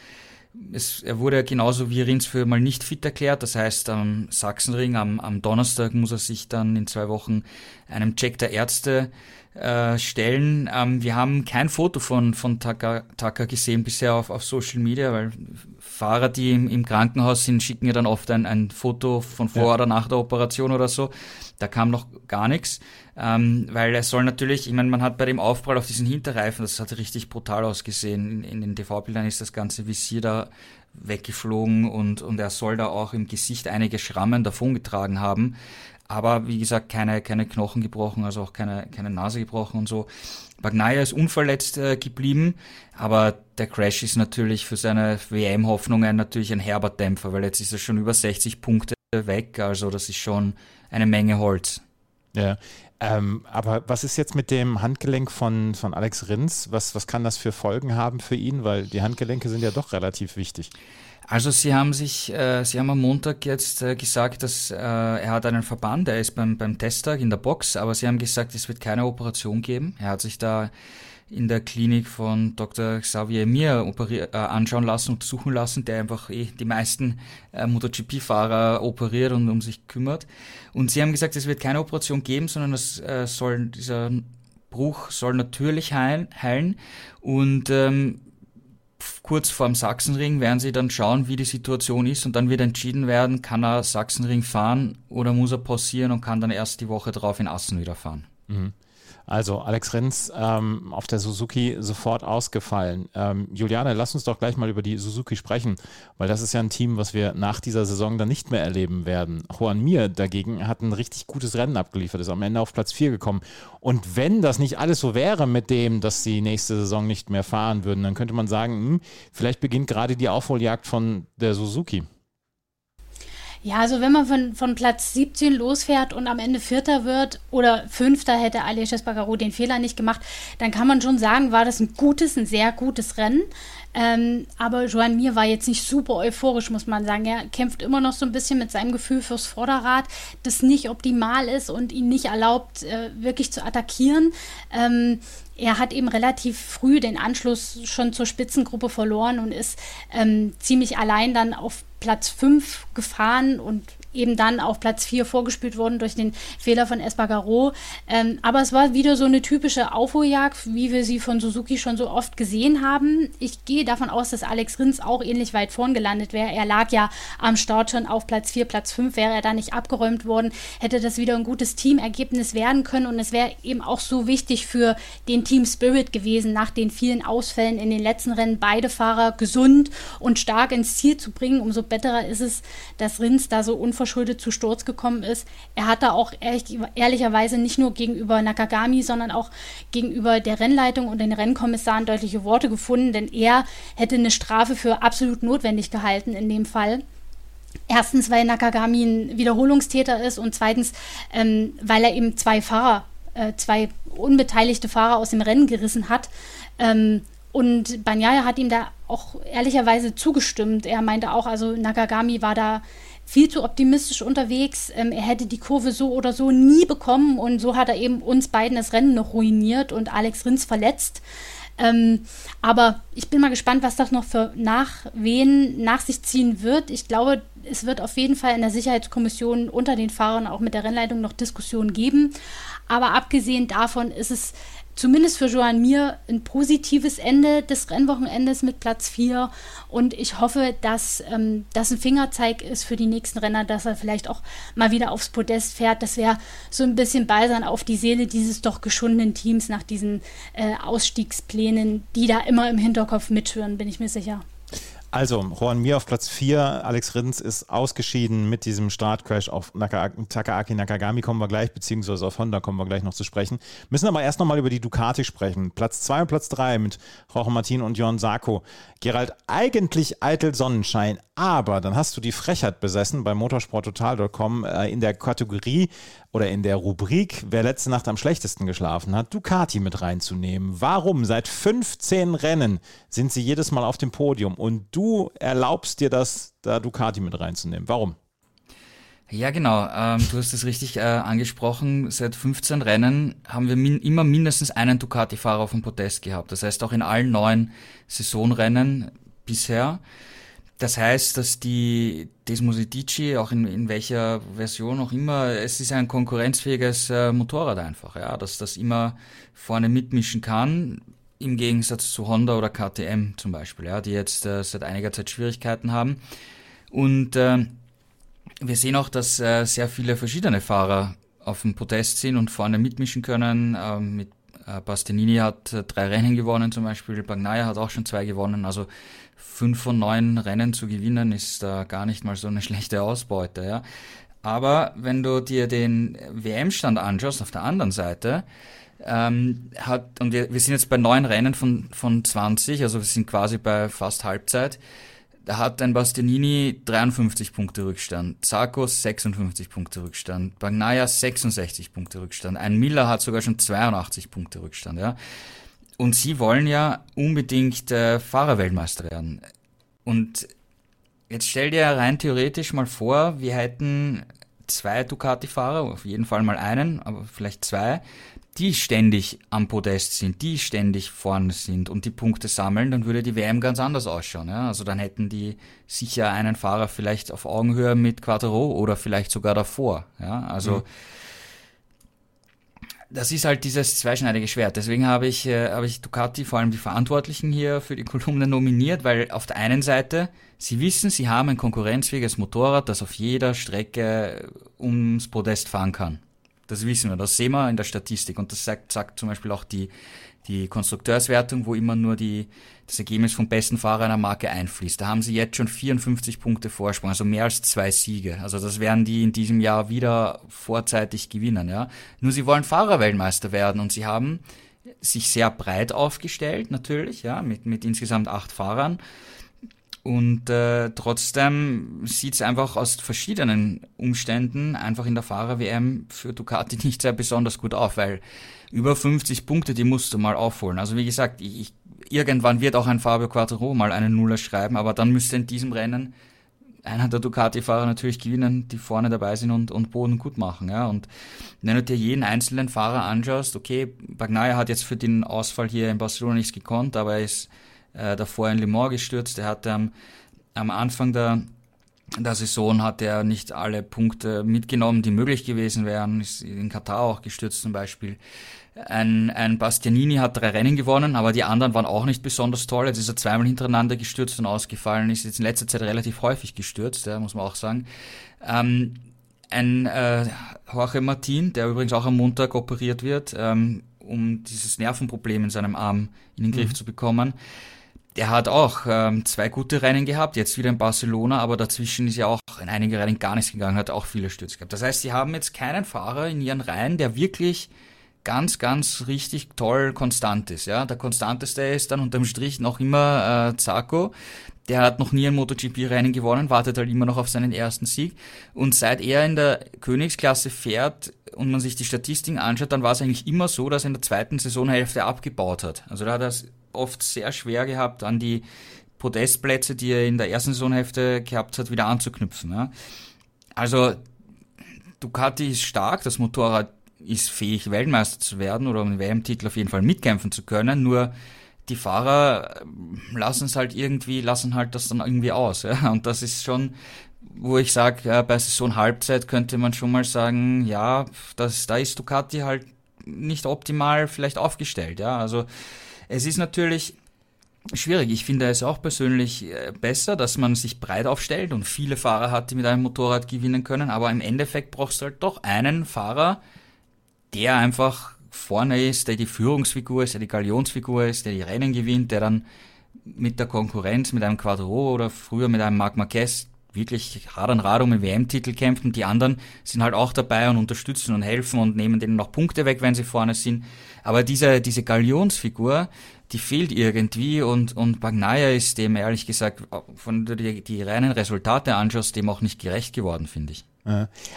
es, er wurde genauso wie Rins für mal nicht fit erklärt, das heißt am Sachsenring am, am Donnerstag muss er sich dann in zwei Wochen einem Check der Ärzte äh, stellen. Ähm, wir haben kein Foto von, von Taka, Taka gesehen bisher auf, auf Social Media, weil Fahrer, die im, im Krankenhaus sind, schicken ja dann oft ein, ein Foto von vor ja. oder nach der Operation oder so. Da kam noch gar nichts, ähm, weil er soll natürlich, ich meine, man hat bei dem Aufprall auf diesen Hinterreifen, das hat richtig brutal ausgesehen. In, in den TV-Bildern ist das ganze Visier da weggeflogen und, und er soll da auch im Gesicht einige Schrammen davongetragen haben. Aber wie gesagt, keine, keine Knochen gebrochen, also auch keine, keine Nase gebrochen und so. Bagnaia ist unverletzt äh, geblieben, aber der Crash ist natürlich für seine WM-Hoffnungen natürlich ein herber Dämpfer, weil jetzt ist er schon über 60 Punkte weg, also das ist schon eine Menge Holz. Ja, ähm, aber was ist jetzt mit dem Handgelenk von, von Alex Rins? Was, was kann das für Folgen haben für ihn? Weil die Handgelenke sind ja doch relativ wichtig. Also Sie haben sich, äh, Sie haben am Montag jetzt äh, gesagt, dass äh, er hat einen Verband, er ist beim, beim Testtag in der Box, aber Sie haben gesagt, es wird keine Operation geben. Er hat sich da in der Klinik von Dr. Xavier Mir operier, äh, anschauen lassen, untersuchen lassen, der einfach eh die meisten äh, MotoGP-Fahrer operiert und um sich kümmert. Und Sie haben gesagt, es wird keine Operation geben, sondern es äh, soll dieser Bruch soll natürlich heilen, heilen und ähm, kurz vorm Sachsenring werden sie dann schauen, wie die Situation ist und dann wird entschieden werden, kann er Sachsenring fahren oder muss er pausieren und kann dann erst die Woche drauf in Assen wieder fahren. Mhm. Also Alex Rins ähm, auf der Suzuki sofort ausgefallen. Ähm, Juliane, lass uns doch gleich mal über die Suzuki sprechen, weil das ist ja ein Team, was wir nach dieser Saison dann nicht mehr erleben werden. Juan Mir dagegen hat ein richtig gutes Rennen abgeliefert, ist am Ende auf Platz 4 gekommen. Und wenn das nicht alles so wäre mit dem, dass sie nächste Saison nicht mehr fahren würden, dann könnte man sagen, hm, vielleicht beginnt gerade die Aufholjagd von der Suzuki. Ja, also wenn man von, von Platz 17 losfährt und am Ende Vierter wird oder Fünfter hätte Aleix Espargaro den Fehler nicht gemacht, dann kann man schon sagen, war das ein gutes, ein sehr gutes Rennen. Ähm, aber Joan Mir war jetzt nicht super euphorisch, muss man sagen. Er kämpft immer noch so ein bisschen mit seinem Gefühl fürs Vorderrad, das nicht optimal ist und ihn nicht erlaubt, äh, wirklich zu attackieren. Ähm, er hat eben relativ früh den Anschluss schon zur Spitzengruppe verloren und ist ähm, ziemlich allein dann auf Platz 5 gefahren und eben dann auf Platz 4 vorgespielt worden durch den Fehler von Espargaro. Ähm, aber es war wieder so eine typische Aufholjagd, wie wir sie von Suzuki schon so oft gesehen haben. Ich gehe davon aus, dass Alex Rins auch ähnlich weit vorn gelandet wäre. Er lag ja am Start schon auf Platz 4, Platz 5, wäre er da nicht abgeräumt worden, hätte das wieder ein gutes Teamergebnis werden können und es wäre eben auch so wichtig für den Team Spirit gewesen, nach den vielen Ausfällen in den letzten Rennen beide Fahrer gesund und stark ins Ziel zu bringen. Umso besser ist es, dass Rins da so unverständlich unverschuldet zu Sturz gekommen ist. Er hatte auch ehrlich, ehrlicherweise nicht nur gegenüber Nakagami, sondern auch gegenüber der Rennleitung und den Rennkommissaren deutliche Worte gefunden, denn er hätte eine Strafe für absolut notwendig gehalten in dem Fall. Erstens, weil Nakagami ein Wiederholungstäter ist und zweitens, ähm, weil er eben zwei Fahrer, äh, zwei unbeteiligte Fahrer aus dem Rennen gerissen hat. Ähm, und Banyaya hat ihm da auch ehrlicherweise zugestimmt. Er meinte auch, also Nakagami war da viel zu optimistisch unterwegs. Ähm, er hätte die Kurve so oder so nie bekommen und so hat er eben uns beiden das Rennen noch ruiniert und Alex Rins verletzt. Ähm, aber ich bin mal gespannt, was das noch für Nachwehen nach sich ziehen wird. Ich glaube, es wird auf jeden Fall in der Sicherheitskommission unter den Fahrern auch mit der Rennleitung noch Diskussionen geben. Aber abgesehen davon ist es zumindest für Joan Mir ein positives Ende des Rennwochenendes mit Platz 4. Und ich hoffe, dass ähm, das ein Fingerzeig ist für die nächsten Renner, dass er vielleicht auch mal wieder aufs Podest fährt. Das wäre so ein bisschen Balsam auf die Seele dieses doch geschundenen Teams nach diesen äh, Ausstiegsplänen, die da immer im Hinterkopf mithören, bin ich mir sicher. Also, Juan Mir auf Platz 4, Alex Rins ist ausgeschieden mit diesem Startcrash auf Naka, Takaaki Nakagami kommen wir gleich, beziehungsweise auf Honda kommen wir gleich noch zu sprechen. Müssen aber erst nochmal über die Ducati sprechen. Platz 2 und Platz 3 mit Jorge Martin und Jon Sarko. Gerald, eigentlich eitel Sonnenschein, aber dann hast du die Frechheit besessen bei motorsporttotal.com äh, in der Kategorie oder in der Rubrik, wer letzte Nacht am schlechtesten geschlafen hat, Ducati mit reinzunehmen. Warum? Seit 15 Rennen sind sie jedes Mal auf dem Podium und du erlaubst dir das, da Ducati mit reinzunehmen. Warum? Ja, genau. Ähm, du hast es richtig äh, angesprochen. Seit 15 Rennen haben wir min immer mindestens einen Ducati-Fahrer auf dem Podest gehabt. Das heißt auch in allen neuen Saisonrennen bisher. Das heißt, dass die Desmosedici, auch in, in welcher Version auch immer, es ist ein konkurrenzfähiges äh, Motorrad einfach, ja, dass das immer vorne mitmischen kann, im Gegensatz zu Honda oder KTM zum Beispiel, ja, die jetzt äh, seit einiger Zeit Schwierigkeiten haben. Und äh, wir sehen auch, dass äh, sehr viele verschiedene Fahrer auf dem Podest sind und vorne mitmischen können. Äh, mit äh, Bastianini hat äh, drei Rennen gewonnen zum Beispiel, Bagnaia hat auch schon zwei gewonnen. Also fünf von neun Rennen zu gewinnen, ist da gar nicht mal so eine schlechte Ausbeute, ja. Aber wenn du dir den WM-Stand anschaust, auf der anderen Seite, ähm, hat, und wir, wir sind jetzt bei neun Rennen von, von 20, also wir sind quasi bei fast Halbzeit, da hat ein Bastianini 53 Punkte Rückstand, Zarkos 56 Punkte Rückstand, Bagnaia 66 Punkte Rückstand, ein Miller hat sogar schon 82 Punkte Rückstand, ja. Und sie wollen ja unbedingt äh, Fahrerweltmeister werden. Und jetzt stell dir rein theoretisch mal vor, wir hätten zwei Ducati-Fahrer, auf jeden Fall mal einen, aber vielleicht zwei, die ständig am Podest sind, die ständig vorne sind und die Punkte sammeln, dann würde die WM ganz anders ausschauen. Ja? Also dann hätten die sicher einen Fahrer vielleicht auf Augenhöhe mit Quattro oder vielleicht sogar davor. Ja? Also mhm das ist halt dieses zweischneidige Schwert. Deswegen habe ich, äh, habe ich Ducati, vor allem die Verantwortlichen hier für die Kolumne nominiert, weil auf der einen Seite, sie wissen, sie haben ein konkurrenzfähiges Motorrad, das auf jeder Strecke ums Podest fahren kann. Das wissen wir, das sehen wir in der Statistik und das sagt, sagt zum Beispiel auch die, die Konstrukteurswertung, wo immer nur die, das Ergebnis vom besten Fahrer einer Marke einfließt. Da haben sie jetzt schon 54 Punkte Vorsprung, also mehr als zwei Siege. Also das werden die in diesem Jahr wieder vorzeitig gewinnen, ja. Nur sie wollen Fahrerweltmeister werden und sie haben sich sehr breit aufgestellt, natürlich, ja, mit, mit insgesamt acht Fahrern. Und äh, trotzdem sieht es einfach aus verschiedenen Umständen einfach in der Fahrer-WM für Ducati nicht sehr besonders gut auf, weil über 50 Punkte, die musst du mal aufholen. Also wie gesagt, ich, ich, irgendwann wird auch ein Fabio Quattro mal einen Nuller schreiben, aber dann müsste in diesem Rennen einer der Ducati-Fahrer natürlich gewinnen, die vorne dabei sind und, und Boden gut machen. Ja. Und wenn du dir jeden einzelnen Fahrer anschaust, okay, Bagnaia hat jetzt für den Ausfall hier in Barcelona nichts gekonnt, aber er ist äh, davor in Le Mans gestürzt. Er hatte am, am Anfang der, der Saison hat er nicht alle Punkte mitgenommen, die möglich gewesen wären. Ist in Katar auch gestürzt zum Beispiel. Ein, ein Bastianini hat drei Rennen gewonnen, aber die anderen waren auch nicht besonders toll. Jetzt ist er zweimal hintereinander gestürzt und ausgefallen, ist jetzt in letzter Zeit relativ häufig gestürzt, ja, muss man auch sagen. Ähm, ein äh, Jorge Martin, der übrigens auch am Montag operiert wird, ähm, um dieses Nervenproblem in seinem Arm in den Griff mhm. zu bekommen der hat auch ähm, zwei gute Rennen gehabt, jetzt wieder in Barcelona, aber dazwischen ist ja auch in einige Rennen gar nichts gegangen, hat auch viele Stürze gehabt. Das heißt, sie haben jetzt keinen Fahrer in ihren Reihen, der wirklich ganz, ganz richtig toll konstant ist. Ja, der konstanteste ist dann unterm Strich noch immer äh, Zarco. Der hat noch nie ein MotoGP-Rennen gewonnen, wartet halt immer noch auf seinen ersten Sieg. Und seit er in der Königsklasse fährt und man sich die Statistiken anschaut, dann war es eigentlich immer so, dass er in der zweiten Saisonhälfte abgebaut hat. Also da hat er oft sehr schwer gehabt, an die Podestplätze, die er in der ersten Saisonhälfte gehabt hat, wieder anzuknüpfen. Ja. Also Ducati ist stark, das Motorrad ist fähig, Weltmeister zu werden oder um den WM-Titel auf jeden Fall mitkämpfen zu können, nur die Fahrer äh, lassen es halt irgendwie, lassen halt das dann irgendwie aus. Ja? Und das ist schon, wo ich sage, äh, bei Saison Halbzeit könnte man schon mal sagen, ja, das, da ist Ducati halt nicht optimal vielleicht aufgestellt. Ja, also es ist natürlich schwierig. Ich finde es auch persönlich äh, besser, dass man sich breit aufstellt und viele Fahrer hat, die mit einem Motorrad gewinnen können. Aber im Endeffekt brauchst du halt doch einen Fahrer, der einfach vorne ist, der die Führungsfigur ist, der die Galionsfigur ist, der die Rennen gewinnt, der dann mit der Konkurrenz, mit einem Quadro oder früher mit einem Marc Marquez wirklich hart an Rad um den WM-Titel kämpft und die anderen sind halt auch dabei und unterstützen und helfen und nehmen denen noch Punkte weg, wenn sie vorne sind. Aber diese, diese Galionsfigur, die fehlt irgendwie und, und Bagnaia ist dem ehrlich gesagt, von die, die reinen Resultate anschaust, dem auch nicht gerecht geworden, finde ich.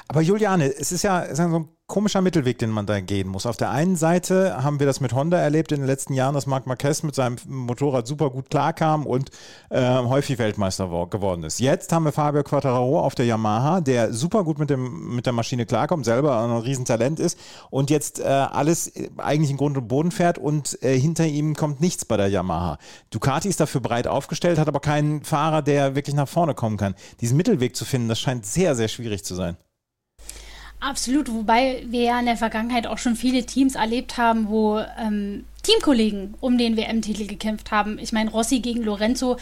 Aber Juliane, es ist ja, so ein komischer Mittelweg, den man da gehen muss. Auf der einen Seite haben wir das mit Honda erlebt in den letzten Jahren, dass Marc Marquez mit seinem Motorrad super gut klarkam und äh, häufig Weltmeister geworden ist. Jetzt haben wir Fabio Quattararo auf der Yamaha, der super gut mit, dem, mit der Maschine klarkommt, selber ein Riesentalent ist und jetzt äh, alles eigentlich in Grund und Boden fährt und äh, hinter ihm kommt nichts bei der Yamaha. Ducati ist dafür breit aufgestellt, hat aber keinen Fahrer, der wirklich nach vorne kommen kann. Diesen Mittelweg zu finden, das scheint sehr, sehr schwierig zu sein. Absolut, wobei wir ja in der Vergangenheit auch schon viele Teams erlebt haben, wo ähm, Teamkollegen um den WM-Titel gekämpft haben. Ich meine, Rossi gegen Lorenzo,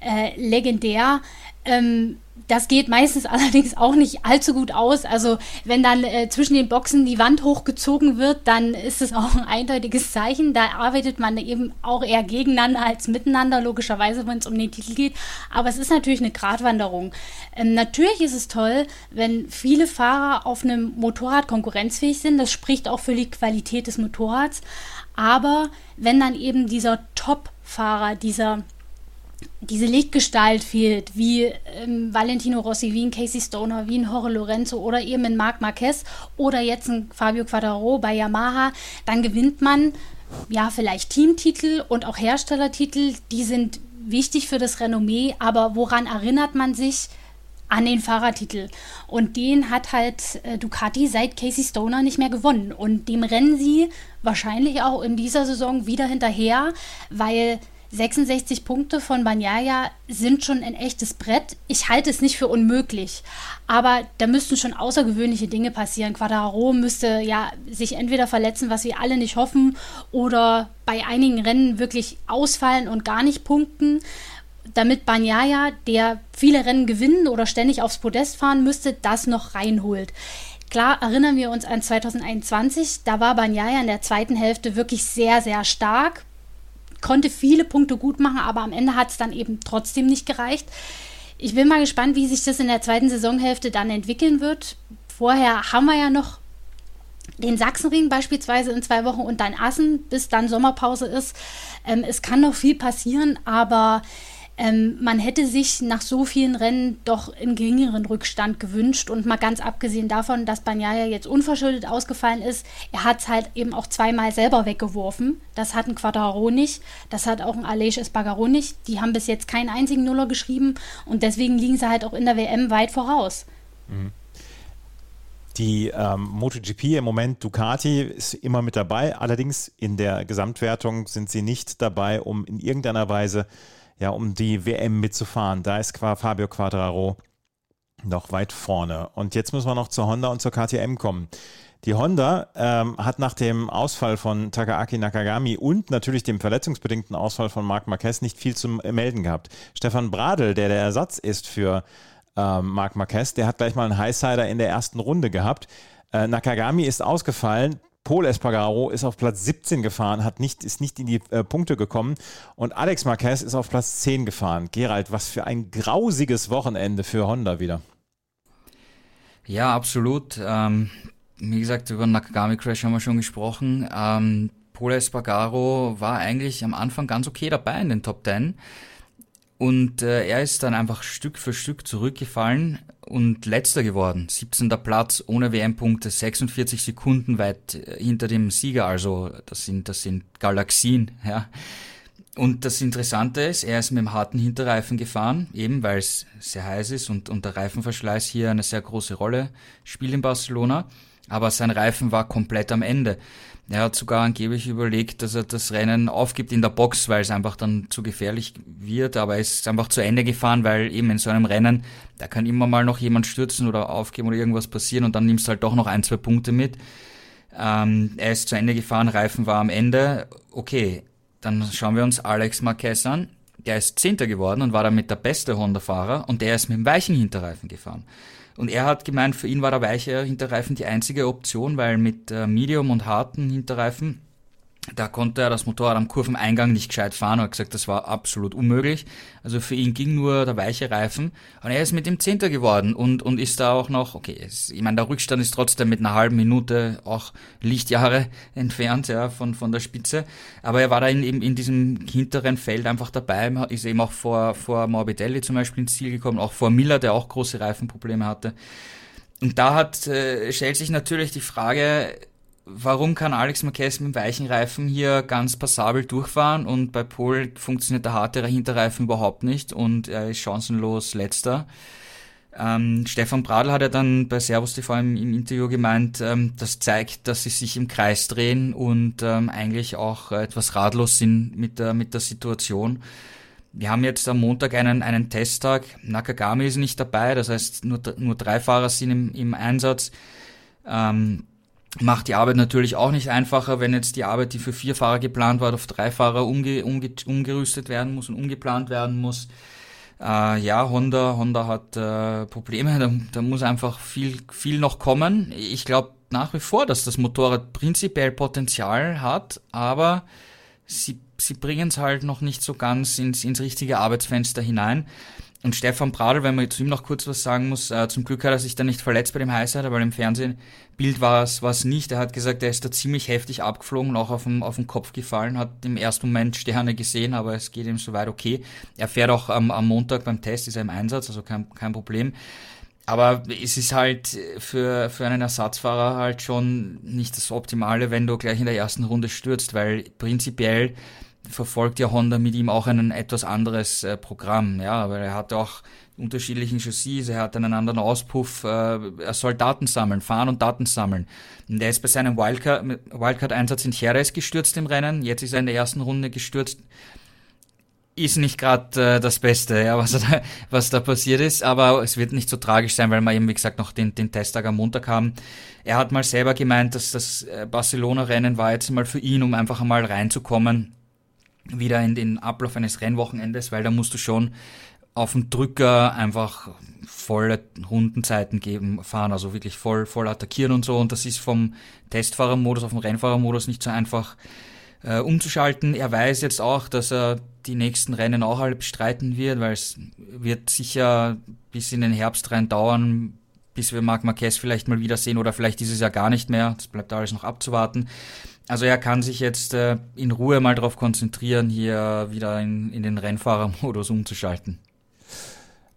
äh, legendär. Ähm, das geht meistens allerdings auch nicht allzu gut aus. Also wenn dann äh, zwischen den Boxen die Wand hochgezogen wird, dann ist es auch ein eindeutiges Zeichen. Da arbeitet man eben auch eher gegeneinander als miteinander, logischerweise, wenn es um den Titel geht. Aber es ist natürlich eine Gratwanderung. Ähm, natürlich ist es toll, wenn viele Fahrer auf einem Motorrad konkurrenzfähig sind. Das spricht auch für die Qualität des Motorrads. Aber wenn dann eben dieser Top-Fahrer, dieser diese Lichtgestalt fehlt, wie ähm, Valentino Rossi, wie ein Casey Stoner, wie ein Jorge Lorenzo oder eben ein Marc Marquez oder jetzt ein Fabio Quadraro bei Yamaha, dann gewinnt man ja vielleicht Teamtitel und auch Herstellertitel, die sind wichtig für das Renommee, aber woran erinnert man sich? An den Fahrertitel. Und den hat halt äh, Ducati seit Casey Stoner nicht mehr gewonnen. Und dem rennen sie wahrscheinlich auch in dieser Saison wieder hinterher, weil 66 Punkte von Banyaya sind schon ein echtes Brett. Ich halte es nicht für unmöglich, aber da müssten schon außergewöhnliche Dinge passieren. Quadraro müsste ja sich entweder verletzen, was wir alle nicht hoffen, oder bei einigen Rennen wirklich ausfallen und gar nicht punkten, damit Banyaya, der viele Rennen gewinnen oder ständig aufs Podest fahren müsste, das noch reinholt. Klar erinnern wir uns an 2021, da war Banyaya in der zweiten Hälfte wirklich sehr, sehr stark, konnte viele Punkte gut machen, aber am Ende hat es dann eben trotzdem nicht gereicht. Ich bin mal gespannt, wie sich das in der zweiten Saisonhälfte dann entwickeln wird. Vorher haben wir ja noch den Sachsenring beispielsweise in zwei Wochen und dann Assen, bis dann Sommerpause ist. Ähm, es kann noch viel passieren, aber ähm, man hätte sich nach so vielen Rennen doch einen geringeren Rückstand gewünscht und mal ganz abgesehen davon, dass Banyaya jetzt unverschuldet ausgefallen ist, er hat es halt eben auch zweimal selber weggeworfen. Das hat ein Quadraro nicht, das hat auch ein Aleix Espargaro nicht. Die haben bis jetzt keinen einzigen Nuller geschrieben und deswegen liegen sie halt auch in der WM weit voraus. Mhm. Die ähm, MotoGP im Moment, Ducati ist immer mit dabei, allerdings in der Gesamtwertung sind sie nicht dabei, um in irgendeiner Weise ja, um die WM mitzufahren. Da ist Fabio Quadraro noch weit vorne. Und jetzt müssen wir noch zur Honda und zur KTM kommen. Die Honda ähm, hat nach dem Ausfall von Takaaki Nakagami und natürlich dem verletzungsbedingten Ausfall von Marc Marquez nicht viel zu melden gehabt. Stefan Bradl, der der Ersatz ist für ähm, Marc Marquez, der hat gleich mal einen Highsider in der ersten Runde gehabt. Äh, Nakagami ist ausgefallen. Paul Espargaro ist auf Platz 17 gefahren, hat nicht, ist nicht in die äh, Punkte gekommen und Alex Marquez ist auf Platz 10 gefahren. Gerald, was für ein grausiges Wochenende für Honda wieder. Ja, absolut. Ähm, wie gesagt, über Nakagami Crash haben wir schon gesprochen. Ähm, Paul Espargaro war eigentlich am Anfang ganz okay dabei in den Top 10. Und äh, er ist dann einfach Stück für Stück zurückgefallen und letzter geworden. 17. Platz ohne WM-Punkte, 46 Sekunden weit äh, hinter dem Sieger. Also das sind, das sind Galaxien. Ja. Und das Interessante ist, er ist mit dem harten Hinterreifen gefahren, eben weil es sehr heiß ist und, und der Reifenverschleiß hier eine sehr große Rolle spielt in Barcelona. Aber sein Reifen war komplett am Ende. Er hat sogar angeblich überlegt, dass er das Rennen aufgibt in der Box, weil es einfach dann zu gefährlich wird, aber er ist einfach zu Ende gefahren, weil eben in so einem Rennen, da kann immer mal noch jemand stürzen oder aufgeben oder irgendwas passieren und dann nimmst du halt doch noch ein, zwei Punkte mit. Ähm, er ist zu Ende gefahren, Reifen war am Ende. Okay, dann schauen wir uns Alex Marquez an. Der ist Zehnter geworden und war damit der beste Honda-Fahrer und der ist mit dem weichen Hinterreifen gefahren. Und er hat gemeint, für ihn war der weiche Hinterreifen die einzige Option, weil mit äh, Medium und harten Hinterreifen da konnte er das Motorrad am Kurveneingang nicht gescheit fahren. Er hat gesagt, das war absolut unmöglich. Also für ihn ging nur der weiche Reifen. Und er ist mit dem Zehnter geworden und, und ist da auch noch, okay, es, ich meine, der Rückstand ist trotzdem mit einer halben Minute auch Lichtjahre entfernt, ja, von, von der Spitze. Aber er war da in, in, in diesem hinteren Feld einfach dabei, ist eben auch vor, vor Morbidelli zum Beispiel ins Ziel gekommen, auch vor Miller, der auch große Reifenprobleme hatte. Und da hat, äh, stellt sich natürlich die Frage, warum kann Alex Marquez mit dem weichen Reifen hier ganz passabel durchfahren und bei Paul funktioniert der harte Hinterreifen überhaupt nicht und er ist chancenlos letzter. Ähm, Stefan Bradl hat ja dann bei Servus TV im, im Interview gemeint, ähm, das zeigt, dass sie sich im Kreis drehen und ähm, eigentlich auch etwas ratlos sind mit der, mit der Situation. Wir haben jetzt am Montag einen, einen Testtag. Nakagami ist nicht dabei, das heißt nur, nur drei Fahrer sind im, im Einsatz. Ähm, macht die Arbeit natürlich auch nicht einfacher, wenn jetzt die Arbeit, die für vier Fahrer geplant war, auf drei Fahrer umge, umge, umgerüstet werden muss und umgeplant werden muss. Äh, ja, Honda, Honda hat äh, Probleme, da, da muss einfach viel, viel noch kommen. Ich glaube nach wie vor, dass das Motorrad prinzipiell Potenzial hat, aber sie, sie bringen es halt noch nicht so ganz ins, ins richtige Arbeitsfenster hinein. Und Stefan Pradl, wenn man zu ihm noch kurz was sagen muss, äh, zum Glück hat er sich da nicht verletzt bei dem Highsider, weil im Fernsehbild war es, war es nicht. Er hat gesagt, er ist da ziemlich heftig abgeflogen, auch auf dem, auf den Kopf gefallen, hat im ersten Moment Sterne gesehen, aber es geht ihm soweit okay. Er fährt auch am, am Montag beim Test, ist er im Einsatz, also kein, kein Problem. Aber es ist halt für, für einen Ersatzfahrer halt schon nicht das Optimale, wenn du gleich in der ersten Runde stürzt, weil prinzipiell verfolgt ja Honda mit ihm auch ein etwas anderes äh, Programm, ja, aber er hat auch unterschiedlichen Chassis, er hat einen anderen Auspuff, äh, er soll Daten sammeln, fahren und Daten sammeln. Und er ist bei seinem Wildcard-Einsatz in Jerez gestürzt im Rennen, jetzt ist er in der ersten Runde gestürzt. ist nicht gerade äh, das Beste, ja, was da, was da passiert ist, aber es wird nicht so tragisch sein, weil wir eben, wie gesagt, noch den, den Testtag am Montag haben. Er hat mal selber gemeint, dass das äh, Barcelona-Rennen war jetzt mal für ihn, um einfach mal reinzukommen, wieder in den Ablauf eines Rennwochenendes, weil da musst du schon auf dem Drücker einfach volle Rundenzeiten geben, fahren, also wirklich voll, voll attackieren und so. Und das ist vom Testfahrermodus auf den Rennfahrermodus nicht so einfach äh, umzuschalten. Er weiß jetzt auch, dass er die nächsten Rennen auch alle bestreiten wird, weil es wird sicher bis in den Herbst rein dauern, bis wir Marc Marquez vielleicht mal wiedersehen oder vielleicht dieses Jahr gar nicht mehr. Das bleibt alles noch abzuwarten. Also er kann sich jetzt äh, in Ruhe mal darauf konzentrieren, hier wieder in, in den Rennfahrermodus umzuschalten.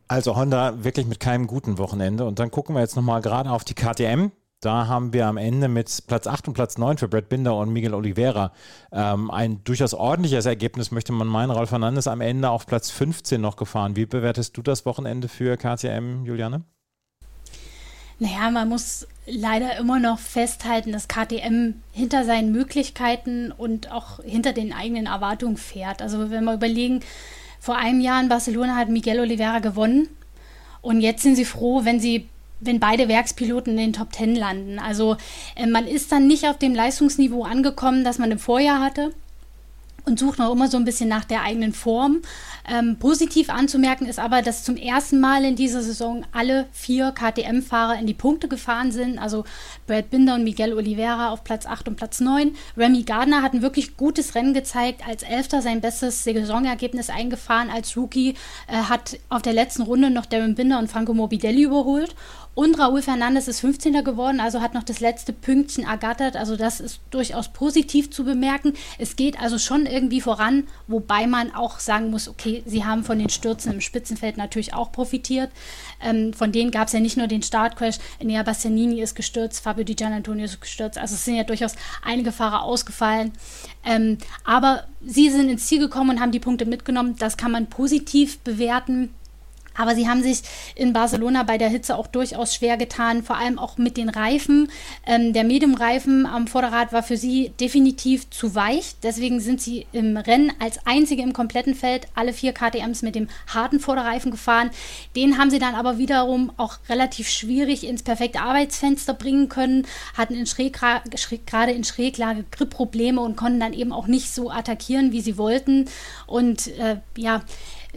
Also Honda wirklich mit keinem guten Wochenende. Und dann gucken wir jetzt nochmal gerade auf die KTM. Da haben wir am Ende mit Platz 8 und Platz 9 für Brad Binder und Miguel Oliveira ähm, ein durchaus ordentliches Ergebnis, möchte man meinen. Ralf Fernandes am Ende auf Platz 15 noch gefahren. Wie bewertest du das Wochenende für KTM, Juliane? Naja, man muss leider immer noch festhalten, dass KTM hinter seinen Möglichkeiten und auch hinter den eigenen Erwartungen fährt. Also wenn wir überlegen, vor einem Jahr in Barcelona hat Miguel Oliveira gewonnen und jetzt sind sie froh, wenn sie wenn beide Werkspiloten in den Top Ten landen. Also äh, man ist dann nicht auf dem Leistungsniveau angekommen, das man im Vorjahr hatte und sucht noch immer so ein bisschen nach der eigenen Form. Ähm, positiv anzumerken ist aber, dass zum ersten Mal in dieser Saison alle vier KTM-Fahrer in die Punkte gefahren sind. Also Brad Binder und Miguel Oliveira auf Platz 8 und Platz 9. Remy Gardner hat ein wirklich gutes Rennen gezeigt, als Elfter sein bestes Saisonergebnis eingefahren. Als Rookie äh, hat auf der letzten Runde noch Darren Binder und Franco Morbidelli überholt. Und Raúl Fernandes ist 15. geworden, also hat noch das letzte Pünktchen ergattert. Also das ist durchaus positiv zu bemerken. Es geht also schon irgendwie voran, wobei man auch sagen muss, okay, sie haben von den Stürzen im Spitzenfeld natürlich auch profitiert. Ähm, von denen gab es ja nicht nur den Startcrash, Enea Bastianini ist gestürzt, Fabio Di Gianantonio ist gestürzt. Also es sind ja durchaus einige Fahrer ausgefallen. Ähm, aber sie sind ins Ziel gekommen und haben die Punkte mitgenommen. Das kann man positiv bewerten. Aber sie haben sich in Barcelona bei der Hitze auch durchaus schwer getan, vor allem auch mit den Reifen. Ähm, der Medium-Reifen am Vorderrad war für sie definitiv zu weich. Deswegen sind sie im Rennen als einzige im kompletten Feld alle vier KTMs mit dem harten Vorderreifen gefahren. Den haben sie dann aber wiederum auch relativ schwierig ins perfekte Arbeitsfenster bringen können, hatten in Schrägra schräg, gerade in Schräglage Grip-Probleme und konnten dann eben auch nicht so attackieren, wie sie wollten. Und äh, ja,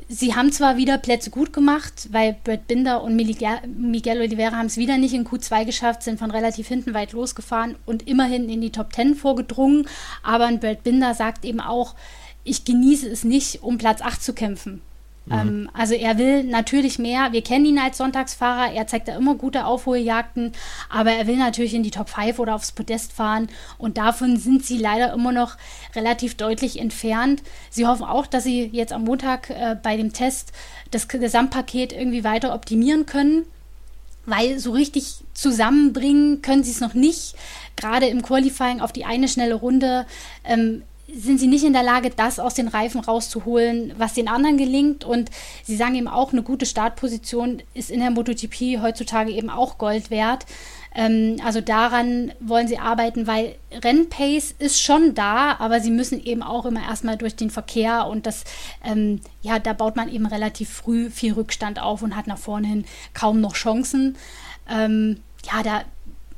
Sie haben zwar wieder Plätze gut gemacht, weil Brad Binder und Miguel Oliveira haben es wieder nicht in Q2 geschafft, sind von relativ hinten weit losgefahren und immerhin in die Top 10 vorgedrungen. Aber Brad Binder sagt eben auch, ich genieße es nicht, um Platz 8 zu kämpfen. Mhm. Ähm, also er will natürlich mehr. Wir kennen ihn als Sonntagsfahrer. Er zeigt da immer gute Aufholjagden, aber er will natürlich in die Top 5 oder aufs Podest fahren. Und davon sind sie leider immer noch relativ deutlich entfernt. Sie hoffen auch, dass sie jetzt am Montag äh, bei dem Test das Gesamtpaket irgendwie weiter optimieren können. Weil so richtig zusammenbringen können sie es noch nicht. Gerade im Qualifying auf die eine schnelle Runde ähm, sind sie nicht in der Lage, das aus den Reifen rauszuholen, was den anderen gelingt. Und sie sagen eben auch, eine gute Startposition ist in der MotoGP heutzutage eben auch Gold wert. Ähm, also daran wollen sie arbeiten, weil Rennpace ist schon da, aber sie müssen eben auch immer erstmal durch den Verkehr und das, ähm, ja, da baut man eben relativ früh viel Rückstand auf und hat nach vorne hin kaum noch Chancen. Ähm, ja, da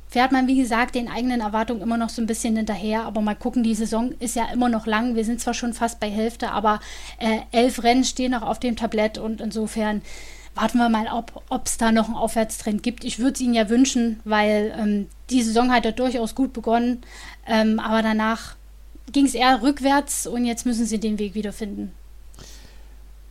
fährt man, wie gesagt, den eigenen Erwartungen immer noch so ein bisschen hinterher. Aber mal gucken, die Saison ist ja immer noch lang. Wir sind zwar schon fast bei Hälfte, aber äh, elf Rennen stehen noch auf dem Tablett und insofern warten wir mal, ob es da noch einen Aufwärtstrend gibt. Ich würde es Ihnen ja wünschen, weil ähm, die Saison hat ja durchaus gut begonnen, ähm, aber danach ging es eher rückwärts und jetzt müssen Sie den Weg wiederfinden.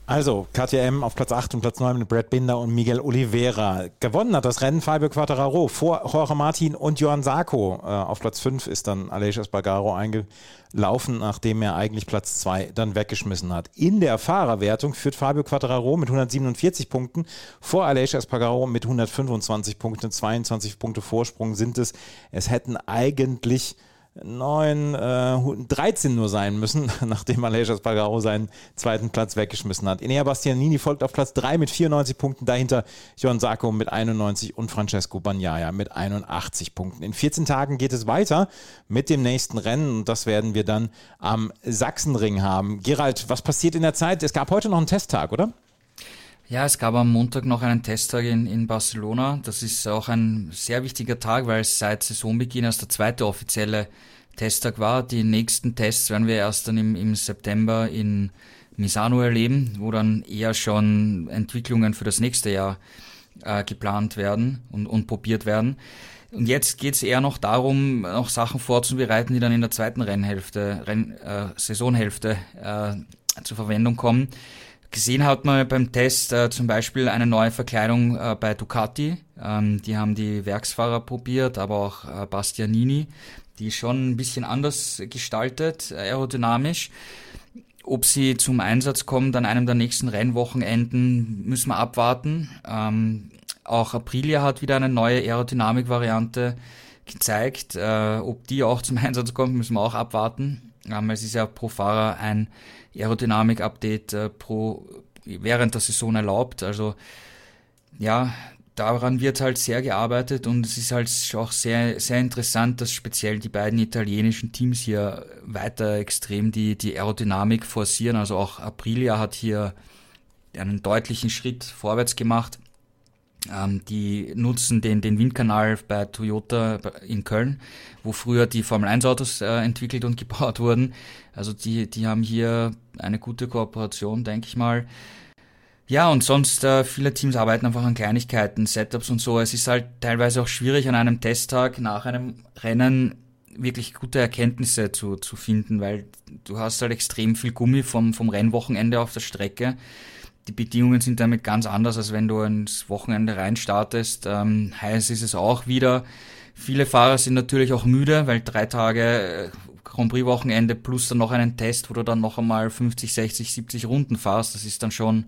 Also, KTM auf Platz 8 und Platz 9 mit Brad Binder und Miguel Oliveira. Gewonnen hat das Rennen Fabio Quattararo vor Jorge Martin und Johann Sarko. Äh, auf Platz 5 ist dann Aleix Espargaro eingelaufen, nachdem er eigentlich Platz 2 dann weggeschmissen hat. In der Fahrerwertung führt Fabio Quattararo mit 147 Punkten vor Aleix Espargaro mit 125 Punkten. 22 Punkte Vorsprung sind es. Es hätten eigentlich 9, äh, 13 nur sein müssen, nachdem Aleix Espargaro seinen zweiten Platz weggeschmissen hat. Enea Bastianini folgt auf Platz 3 mit 94 Punkten, dahinter Jon Sarko mit 91 und Francesco Bagnaia mit 81 Punkten. In 14 Tagen geht es weiter mit dem nächsten Rennen und das werden wir dann am Sachsenring haben. Gerald, was passiert in der Zeit? Es gab heute noch einen Testtag, oder? Ja, es gab am Montag noch einen Testtag in, in Barcelona. Das ist auch ein sehr wichtiger Tag, weil es seit Saisonbeginn erst der zweite offizielle Testtag war. Die nächsten Tests werden wir erst dann im, im September in Misano erleben, wo dann eher schon Entwicklungen für das nächste Jahr äh, geplant werden und, und probiert werden. Und jetzt geht es eher noch darum, noch Sachen vorzubereiten, die dann in der zweiten Rennhälfte, Renn, äh, Saisonhälfte äh, zur Verwendung kommen. Gesehen hat man beim Test äh, zum Beispiel eine neue Verkleidung äh, bei Ducati. Ähm, die haben die Werksfahrer probiert, aber auch äh, Bastianini. Die ist schon ein bisschen anders gestaltet, aerodynamisch. Ob sie zum Einsatz kommt an einem der nächsten Rennwochenenden, müssen wir abwarten. Ähm, auch Aprilia hat wieder eine neue Aerodynamik-Variante gezeigt. Äh, ob die auch zum Einsatz kommt, müssen wir auch abwarten. Es ist ja pro Fahrer ein Aerodynamik-Update äh, pro während der Saison erlaubt. Also ja, daran wird halt sehr gearbeitet und es ist halt auch sehr, sehr interessant, dass speziell die beiden italienischen Teams hier weiter extrem die, die Aerodynamik forcieren. Also auch Aprilia hat hier einen deutlichen Schritt vorwärts gemacht. Ähm, die nutzen den, den Windkanal bei Toyota in Köln, wo früher die Formel 1 Autos äh, entwickelt und gebaut wurden. Also die, die haben hier eine gute Kooperation, denke ich mal. Ja, und sonst äh, viele Teams arbeiten einfach an Kleinigkeiten, Setups und so. Es ist halt teilweise auch schwierig an einem Testtag nach einem Rennen wirklich gute Erkenntnisse zu, zu finden, weil du hast halt extrem viel Gummi vom, vom Rennwochenende auf der Strecke die Bedingungen sind damit ganz anders, als wenn du ins Wochenende reinstartest. Ähm, heiß ist es auch wieder. Viele Fahrer sind natürlich auch müde, weil drei Tage äh, Grand Prix Wochenende plus dann noch einen Test, wo du dann noch einmal 50, 60, 70 Runden fahrst. Das ist dann schon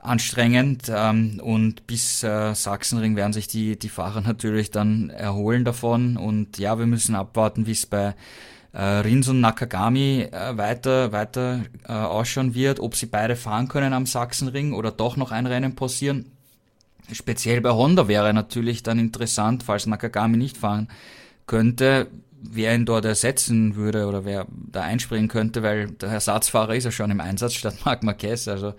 anstrengend. Ähm, und bis äh, Sachsenring werden sich die, die Fahrer natürlich dann erholen davon. Und ja, wir müssen abwarten, wie es bei äh, Rins und Nakagami äh, weiter, weiter äh, ausschauen wird, ob sie beide fahren können am Sachsenring oder doch noch ein Rennen passieren. Speziell bei Honda wäre natürlich dann interessant, falls Nakagami nicht fahren könnte, wer ihn dort ersetzen würde oder wer da einspringen könnte, weil der Ersatzfahrer ist ja schon im Einsatz statt Marc Marquez. Also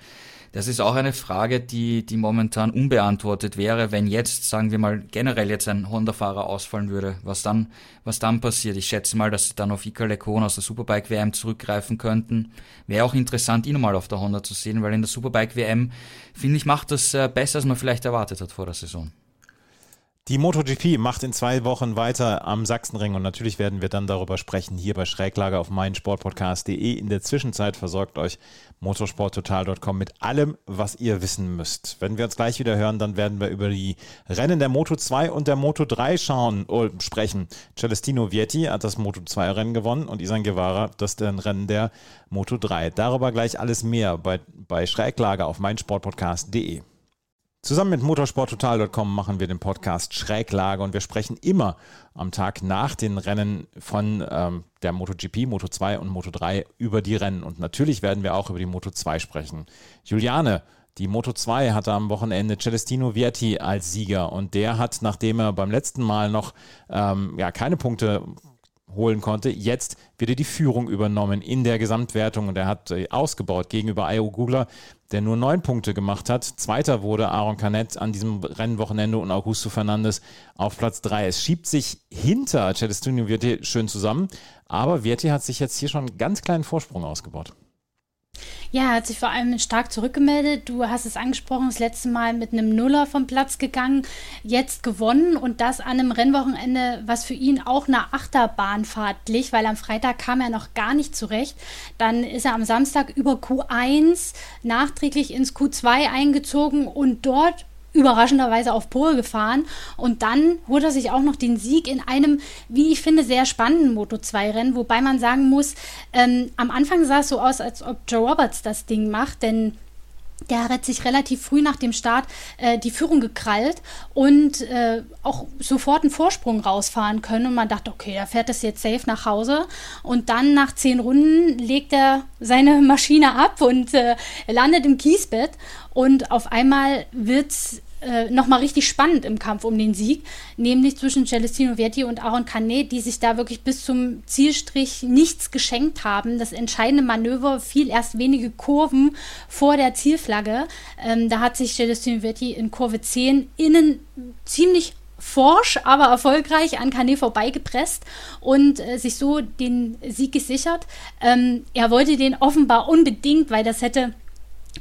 das ist auch eine Frage, die, die momentan unbeantwortet wäre, wenn jetzt, sagen wir mal, generell jetzt ein Honda-Fahrer ausfallen würde. Was dann, was dann passiert? Ich schätze mal, dass sie dann auf Ika Lecon aus der Superbike-WM zurückgreifen könnten. Wäre auch interessant, ihn mal auf der Honda zu sehen, weil in der Superbike-WM, finde ich, macht das äh, besser, als man vielleicht erwartet hat vor der Saison. Die MotoGP macht in zwei Wochen weiter am Sachsenring und natürlich werden wir dann darüber sprechen hier bei Schräglage auf meinsportpodcast.de. In der Zwischenzeit versorgt euch motorsporttotal.com mit allem, was ihr wissen müsst. Wenn wir uns gleich wieder hören, dann werden wir über die Rennen der Moto 2 und der Moto 3 schauen, oh, sprechen. Celestino Vietti hat das Moto 2 Rennen gewonnen und Isan Guevara das Rennen der Moto 3. Darüber gleich alles mehr bei, bei Schräglage auf meinsportpodcast.de. Zusammen mit motorsporttotal.com machen wir den Podcast Schräglage und wir sprechen immer am Tag nach den Rennen von ähm, der MotoGP, Moto 2 und Moto 3 über die Rennen. Und natürlich werden wir auch über die Moto 2 sprechen. Juliane, die Moto 2 hatte am Wochenende Celestino Vietti als Sieger und der hat, nachdem er beim letzten Mal noch ähm, ja, keine Punkte holen konnte. Jetzt wird er die Führung übernommen in der Gesamtwertung und er hat äh, ausgebaut gegenüber Ayo Gugler, der nur neun Punkte gemacht hat. Zweiter wurde Aaron Canet an diesem Rennwochenende und Augusto Fernandes auf Platz drei. Es schiebt sich hinter Celestino Vietti schön zusammen, aber Vietti hat sich jetzt hier schon einen ganz kleinen Vorsprung ausgebaut. Ja, er hat sich vor allem stark zurückgemeldet. Du hast es angesprochen, das letzte Mal mit einem Nuller vom Platz gegangen, jetzt gewonnen und das an einem Rennwochenende, was für ihn auch eine Achterbahnfahrt glich, weil am Freitag kam er noch gar nicht zurecht. Dann ist er am Samstag über Q1 nachträglich ins Q2 eingezogen und dort überraschenderweise auf Pole gefahren. Und dann holt er sich auch noch den Sieg in einem, wie ich finde, sehr spannenden Moto2-Rennen, wobei man sagen muss, ähm, am Anfang sah es so aus, als ob Joe Roberts das Ding macht, denn der hat sich relativ früh nach dem Start äh, die Führung gekrallt und äh, auch sofort einen Vorsprung rausfahren können. Und man dachte, okay, er fährt das jetzt safe nach Hause. Und dann nach zehn Runden legt er seine Maschine ab und äh, landet im Kiesbett. Und auf einmal wird es äh, nochmal richtig spannend im Kampf um den Sieg, nämlich zwischen Celestino Vietti und Aaron Canet, die sich da wirklich bis zum Zielstrich nichts geschenkt haben. Das entscheidende Manöver fiel erst wenige Kurven vor der Zielflagge. Ähm, da hat sich Celestino Vietti in Kurve 10 innen ziemlich forsch, aber erfolgreich an Canet vorbeigepresst und äh, sich so den Sieg gesichert. Ähm, er wollte den offenbar unbedingt, weil das hätte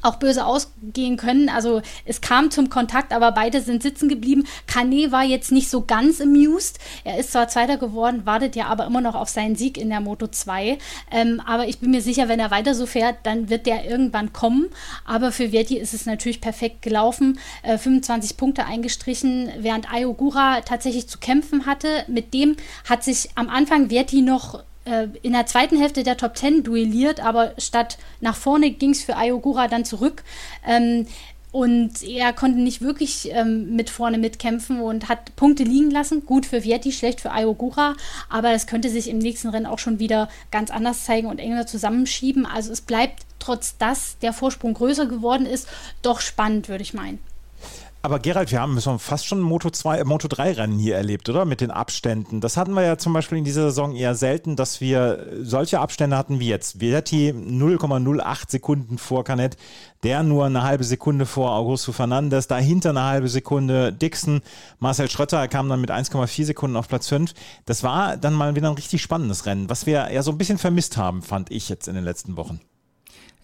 auch böse ausgehen können. Also es kam zum Kontakt, aber beide sind sitzen geblieben. Kane war jetzt nicht so ganz amused. Er ist zwar Zweiter geworden, wartet ja aber immer noch auf seinen Sieg in der Moto 2. Ähm, aber ich bin mir sicher, wenn er weiter so fährt, dann wird der irgendwann kommen. Aber für Verti ist es natürlich perfekt gelaufen. Äh, 25 Punkte eingestrichen, während Ayogura tatsächlich zu kämpfen hatte. Mit dem hat sich am Anfang Verti noch äh, in der zweiten Hälfte der Top 10 duelliert, aber statt nach vorne ging es für Ayogura dann zurück. Ähm, und er konnte nicht wirklich ähm, mit vorne mitkämpfen und hat Punkte liegen lassen. Gut für Vietti, schlecht für Ayogura. Aber es könnte sich im nächsten Rennen auch schon wieder ganz anders zeigen und enger zusammenschieben. Also es bleibt, trotz dass der Vorsprung größer geworden ist, doch spannend, würde ich meinen. Aber Gerald, wir haben fast schon Moto 2, äh, Moto 3 Rennen hier erlebt, oder? Mit den Abständen. Das hatten wir ja zum Beispiel in dieser Saison eher selten, dass wir solche Abstände hatten wie jetzt. Verti 0,08 Sekunden vor Canet, der nur eine halbe Sekunde vor Augusto Fernandes, dahinter eine halbe Sekunde Dixon, Marcel Schrötter kam dann mit 1,4 Sekunden auf Platz 5. Das war dann mal wieder ein richtig spannendes Rennen, was wir ja so ein bisschen vermisst haben, fand ich jetzt in den letzten Wochen.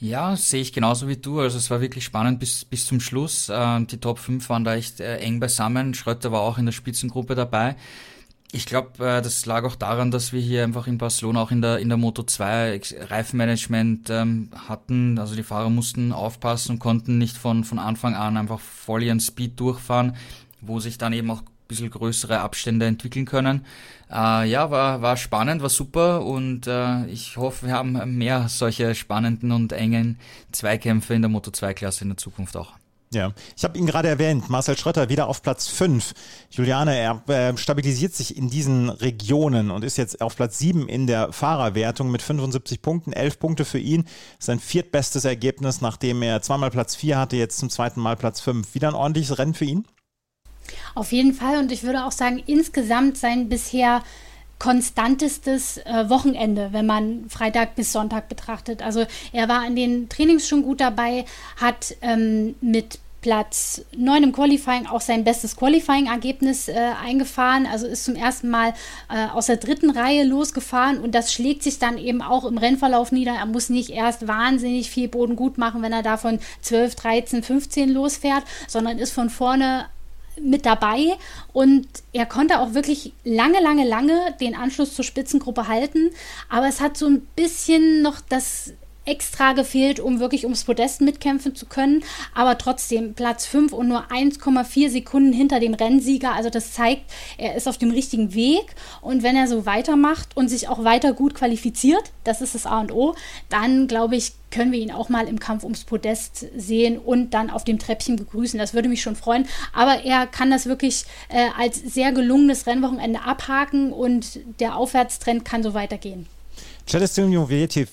Ja, sehe ich genauso wie du. Also es war wirklich spannend bis, bis zum Schluss. Ähm, die Top 5 waren da echt äh, eng beisammen. Schröter war auch in der Spitzengruppe dabei. Ich glaube, äh, das lag auch daran, dass wir hier einfach in Barcelona auch in der, in der Moto 2 Reifenmanagement ähm, hatten. Also die Fahrer mussten aufpassen und konnten nicht von, von Anfang an einfach voll ihren Speed durchfahren, wo sich dann eben auch bisschen größere Abstände entwickeln können. Äh, ja, war, war spannend, war super und äh, ich hoffe, wir haben mehr solche spannenden und engen Zweikämpfe in der Moto2-Klasse in der Zukunft auch. Ja, ich habe ihn gerade erwähnt, Marcel Schrötter wieder auf Platz 5. Juliane, er äh, stabilisiert sich in diesen Regionen und ist jetzt auf Platz 7 in der Fahrerwertung mit 75 Punkten, 11 Punkte für ihn. Sein viertbestes Ergebnis, nachdem er zweimal Platz 4 hatte, jetzt zum zweiten Mal Platz 5. Wieder ein ordentliches Rennen für ihn? Auf jeden Fall und ich würde auch sagen, insgesamt sein bisher konstantestes äh, Wochenende, wenn man Freitag bis Sonntag betrachtet. Also er war in den Trainings schon gut dabei, hat ähm, mit Platz 9 im Qualifying auch sein bestes Qualifying-Ergebnis äh, eingefahren. Also ist zum ersten Mal äh, aus der dritten Reihe losgefahren und das schlägt sich dann eben auch im Rennverlauf nieder. Er muss nicht erst wahnsinnig viel Boden gut machen, wenn er davon 12, 13, 15 losfährt, sondern ist von vorne mit dabei und er konnte auch wirklich lange, lange, lange den Anschluss zur Spitzengruppe halten. Aber es hat so ein bisschen noch das extra gefehlt, um wirklich ums Podest mitkämpfen zu können. Aber trotzdem Platz 5 und nur 1,4 Sekunden hinter dem Rennsieger. Also das zeigt, er ist auf dem richtigen Weg. Und wenn er so weitermacht und sich auch weiter gut qualifiziert, das ist das A und O, dann glaube ich, können wir ihn auch mal im Kampf ums Podest sehen und dann auf dem Treppchen begrüßen. Das würde mich schon freuen. Aber er kann das wirklich äh, als sehr gelungenes Rennwochenende abhaken und der Aufwärtstrend kann so weitergehen. Celestino Vietti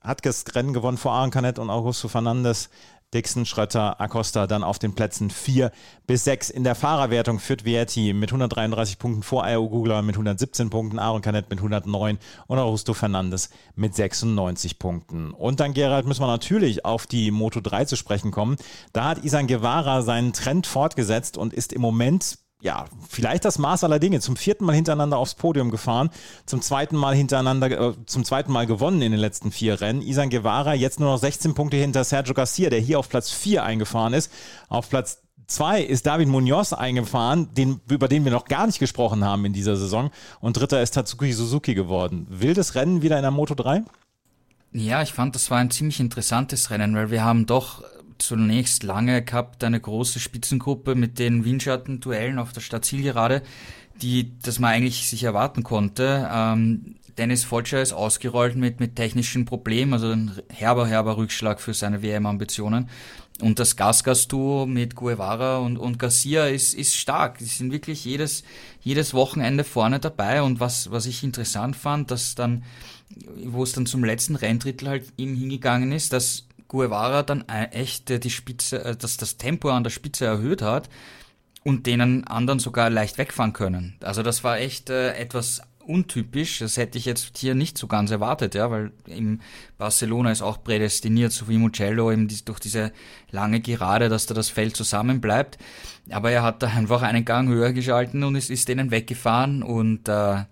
hat das Rennen gewonnen vor Aaron Canet und Augusto Fernandes. Dixon, Schrötter, Acosta dann auf den Plätzen 4 bis 6. In der Fahrerwertung führt Vietti mit 133 Punkten vor Io Gugler mit 117 Punkten, Aaron Canet mit 109 und Augusto Fernandes mit 96 Punkten. Und dann, Gerald, müssen wir natürlich auf die Moto 3 zu sprechen kommen. Da hat Isan Guevara seinen Trend fortgesetzt und ist im Moment ja, vielleicht das Maß aller Dinge. Zum vierten Mal hintereinander aufs Podium gefahren, zum zweiten Mal hintereinander, äh, zum zweiten Mal gewonnen in den letzten vier Rennen. Isan Guevara jetzt nur noch 16 Punkte hinter Sergio Garcia, der hier auf Platz 4 eingefahren ist. Auf Platz 2 ist David Munoz eingefahren, den, über den wir noch gar nicht gesprochen haben in dieser Saison. Und dritter ist Tatsuki Suzuki geworden. Wildes Rennen wieder in der Moto 3? Ja, ich fand, das war ein ziemlich interessantes Rennen, weil wir haben doch zunächst lange gehabt, eine große Spitzengruppe mit den Windschatten-Duellen auf der Stadtzielgerade, die, das man eigentlich sich erwarten konnte. Ähm, Dennis Folcher ist ausgerollt mit, mit technischen Problemen, also ein herber, herber Rückschlag für seine WM-Ambitionen. Und das Gasgas-Duo mit Guevara und, und Garcia ist, ist stark. Die sind wirklich jedes, jedes Wochenende vorne dabei. Und was, was ich interessant fand, dass dann, wo es dann zum letzten Renndrittel halt ihm hingegangen ist, dass Guevara dann echt die Spitze, äh, dass das Tempo an der Spitze erhöht hat und denen anderen sogar leicht wegfahren können. Also das war echt äh, etwas untypisch. Das hätte ich jetzt hier nicht so ganz erwartet, ja, weil im Barcelona ist auch prädestiniert, so wie Mugello, eben durch diese lange Gerade, dass da das Feld zusammenbleibt. Aber er hat da einfach einen Gang höher geschalten und ist, ist denen weggefahren und äh,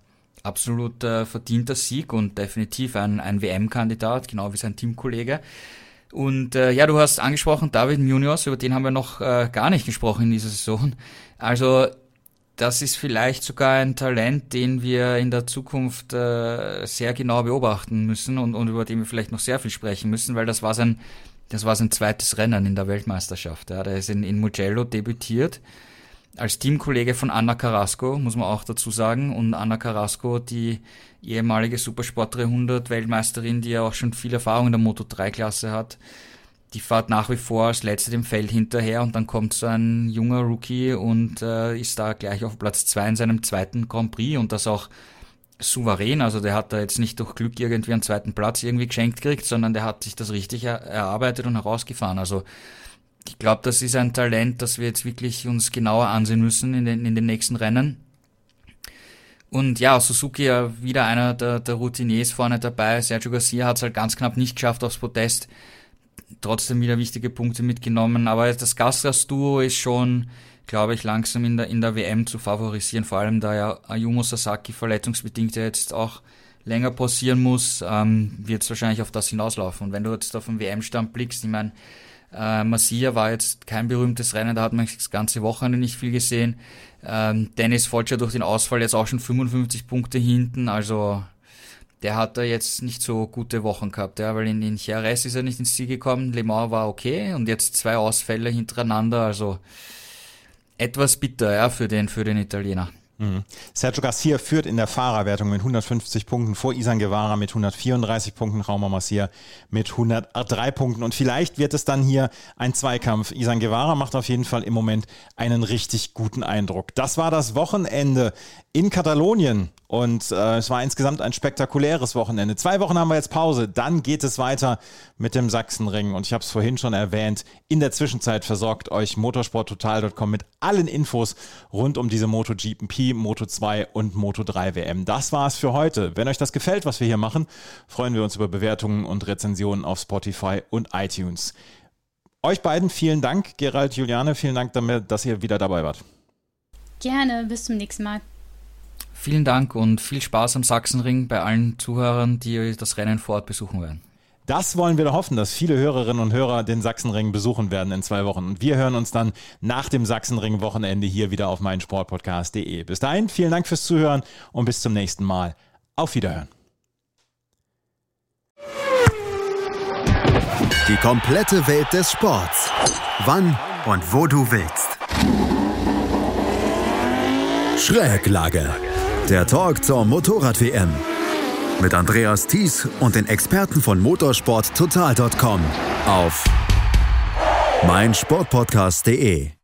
absolut äh, verdienter Sieg und definitiv ein, ein WM-Kandidat, genau wie sein Teamkollege. Und äh, ja, du hast angesprochen, David Munoz, über den haben wir noch äh, gar nicht gesprochen in dieser Saison. Also das ist vielleicht sogar ein Talent, den wir in der Zukunft äh, sehr genau beobachten müssen und, und über den wir vielleicht noch sehr viel sprechen müssen, weil das war sein, das war sein zweites Rennen in der Weltmeisterschaft. Ja. Der ist in, in Mugello debütiert als Teamkollege von Anna Carrasco, muss man auch dazu sagen. Und Anna Carrasco, die ehemalige Supersport 300 Weltmeisterin, die ja auch schon viel Erfahrung in der Moto 3 Klasse hat, die fährt nach wie vor als letzte dem Feld hinterher und dann kommt so ein junger Rookie und äh, ist da gleich auf Platz zwei in seinem zweiten Grand Prix und das auch souverän. Also der hat da jetzt nicht durch Glück irgendwie einen zweiten Platz irgendwie geschenkt gekriegt, sondern der hat sich das richtig er erarbeitet und herausgefahren. Also ich glaube, das ist ein Talent, das wir jetzt wirklich uns genauer ansehen müssen in den, in den nächsten Rennen. Und ja, Suzuki ja wieder einer der, der Routiniers vorne dabei. Sergio Garcia hat es halt ganz knapp nicht geschafft aufs Podest trotzdem wieder wichtige Punkte mitgenommen. Aber das Gasgas-Duo ist schon, glaube ich, langsam in der, in der WM zu favorisieren. Vor allem da ja Ayumu Sasaki verletzungsbedingt ja jetzt auch länger pausieren muss, ähm, wird es wahrscheinlich auf das hinauslaufen. Und wenn du jetzt auf den WM-Stand blickst, ich meine, äh, Masia war jetzt kein berühmtes Rennen, da hat man das ganze Wochenende nicht viel gesehen. Ähm, Dennis Folcher durch den Ausfall jetzt auch schon 55 Punkte hinten, also der hat da jetzt nicht so gute Wochen gehabt, ja, weil in, in Jerez ist er nicht ins Ziel gekommen, Le Mans war okay und jetzt zwei Ausfälle hintereinander, also etwas bitter, ja, für den, für den Italiener. Mhm. Sergio Garcia führt in der Fahrerwertung mit 150 Punkten vor Isan Guevara mit 134 Punkten, Rauma Massier mit 103 Punkten. Und vielleicht wird es dann hier ein Zweikampf. Isan Guevara macht auf jeden Fall im Moment einen richtig guten Eindruck. Das war das Wochenende in Katalonien. Und äh, es war insgesamt ein spektakuläres Wochenende. Zwei Wochen haben wir jetzt Pause. Dann geht es weiter mit dem Sachsenring. Und ich habe es vorhin schon erwähnt. In der Zwischenzeit versorgt euch motorsporttotal.com mit allen Infos rund um diese MotoGP, Moto2 und Moto3 WM. Das war's für heute. Wenn euch das gefällt, was wir hier machen, freuen wir uns über Bewertungen und Rezensionen auf Spotify und iTunes. Euch beiden vielen Dank, Gerald, Juliane, vielen Dank, dass ihr wieder dabei wart. Gerne, bis zum nächsten Mal. Vielen Dank und viel Spaß am Sachsenring bei allen Zuhörern, die das Rennen vor Ort besuchen werden. Das wollen wir doch hoffen, dass viele Hörerinnen und Hörer den Sachsenring besuchen werden in zwei Wochen. Und wir hören uns dann nach dem Sachsenring-Wochenende hier wieder auf meinsportpodcast.de. Bis dahin, vielen Dank fürs Zuhören und bis zum nächsten Mal. Auf Wiederhören. Die komplette Welt des Sports. Wann und wo du willst. Schräglage. Der Talk zur Motorrad-WM. Mit Andreas Thies und den Experten von motorsporttotal.com auf meinsportpodcast.de.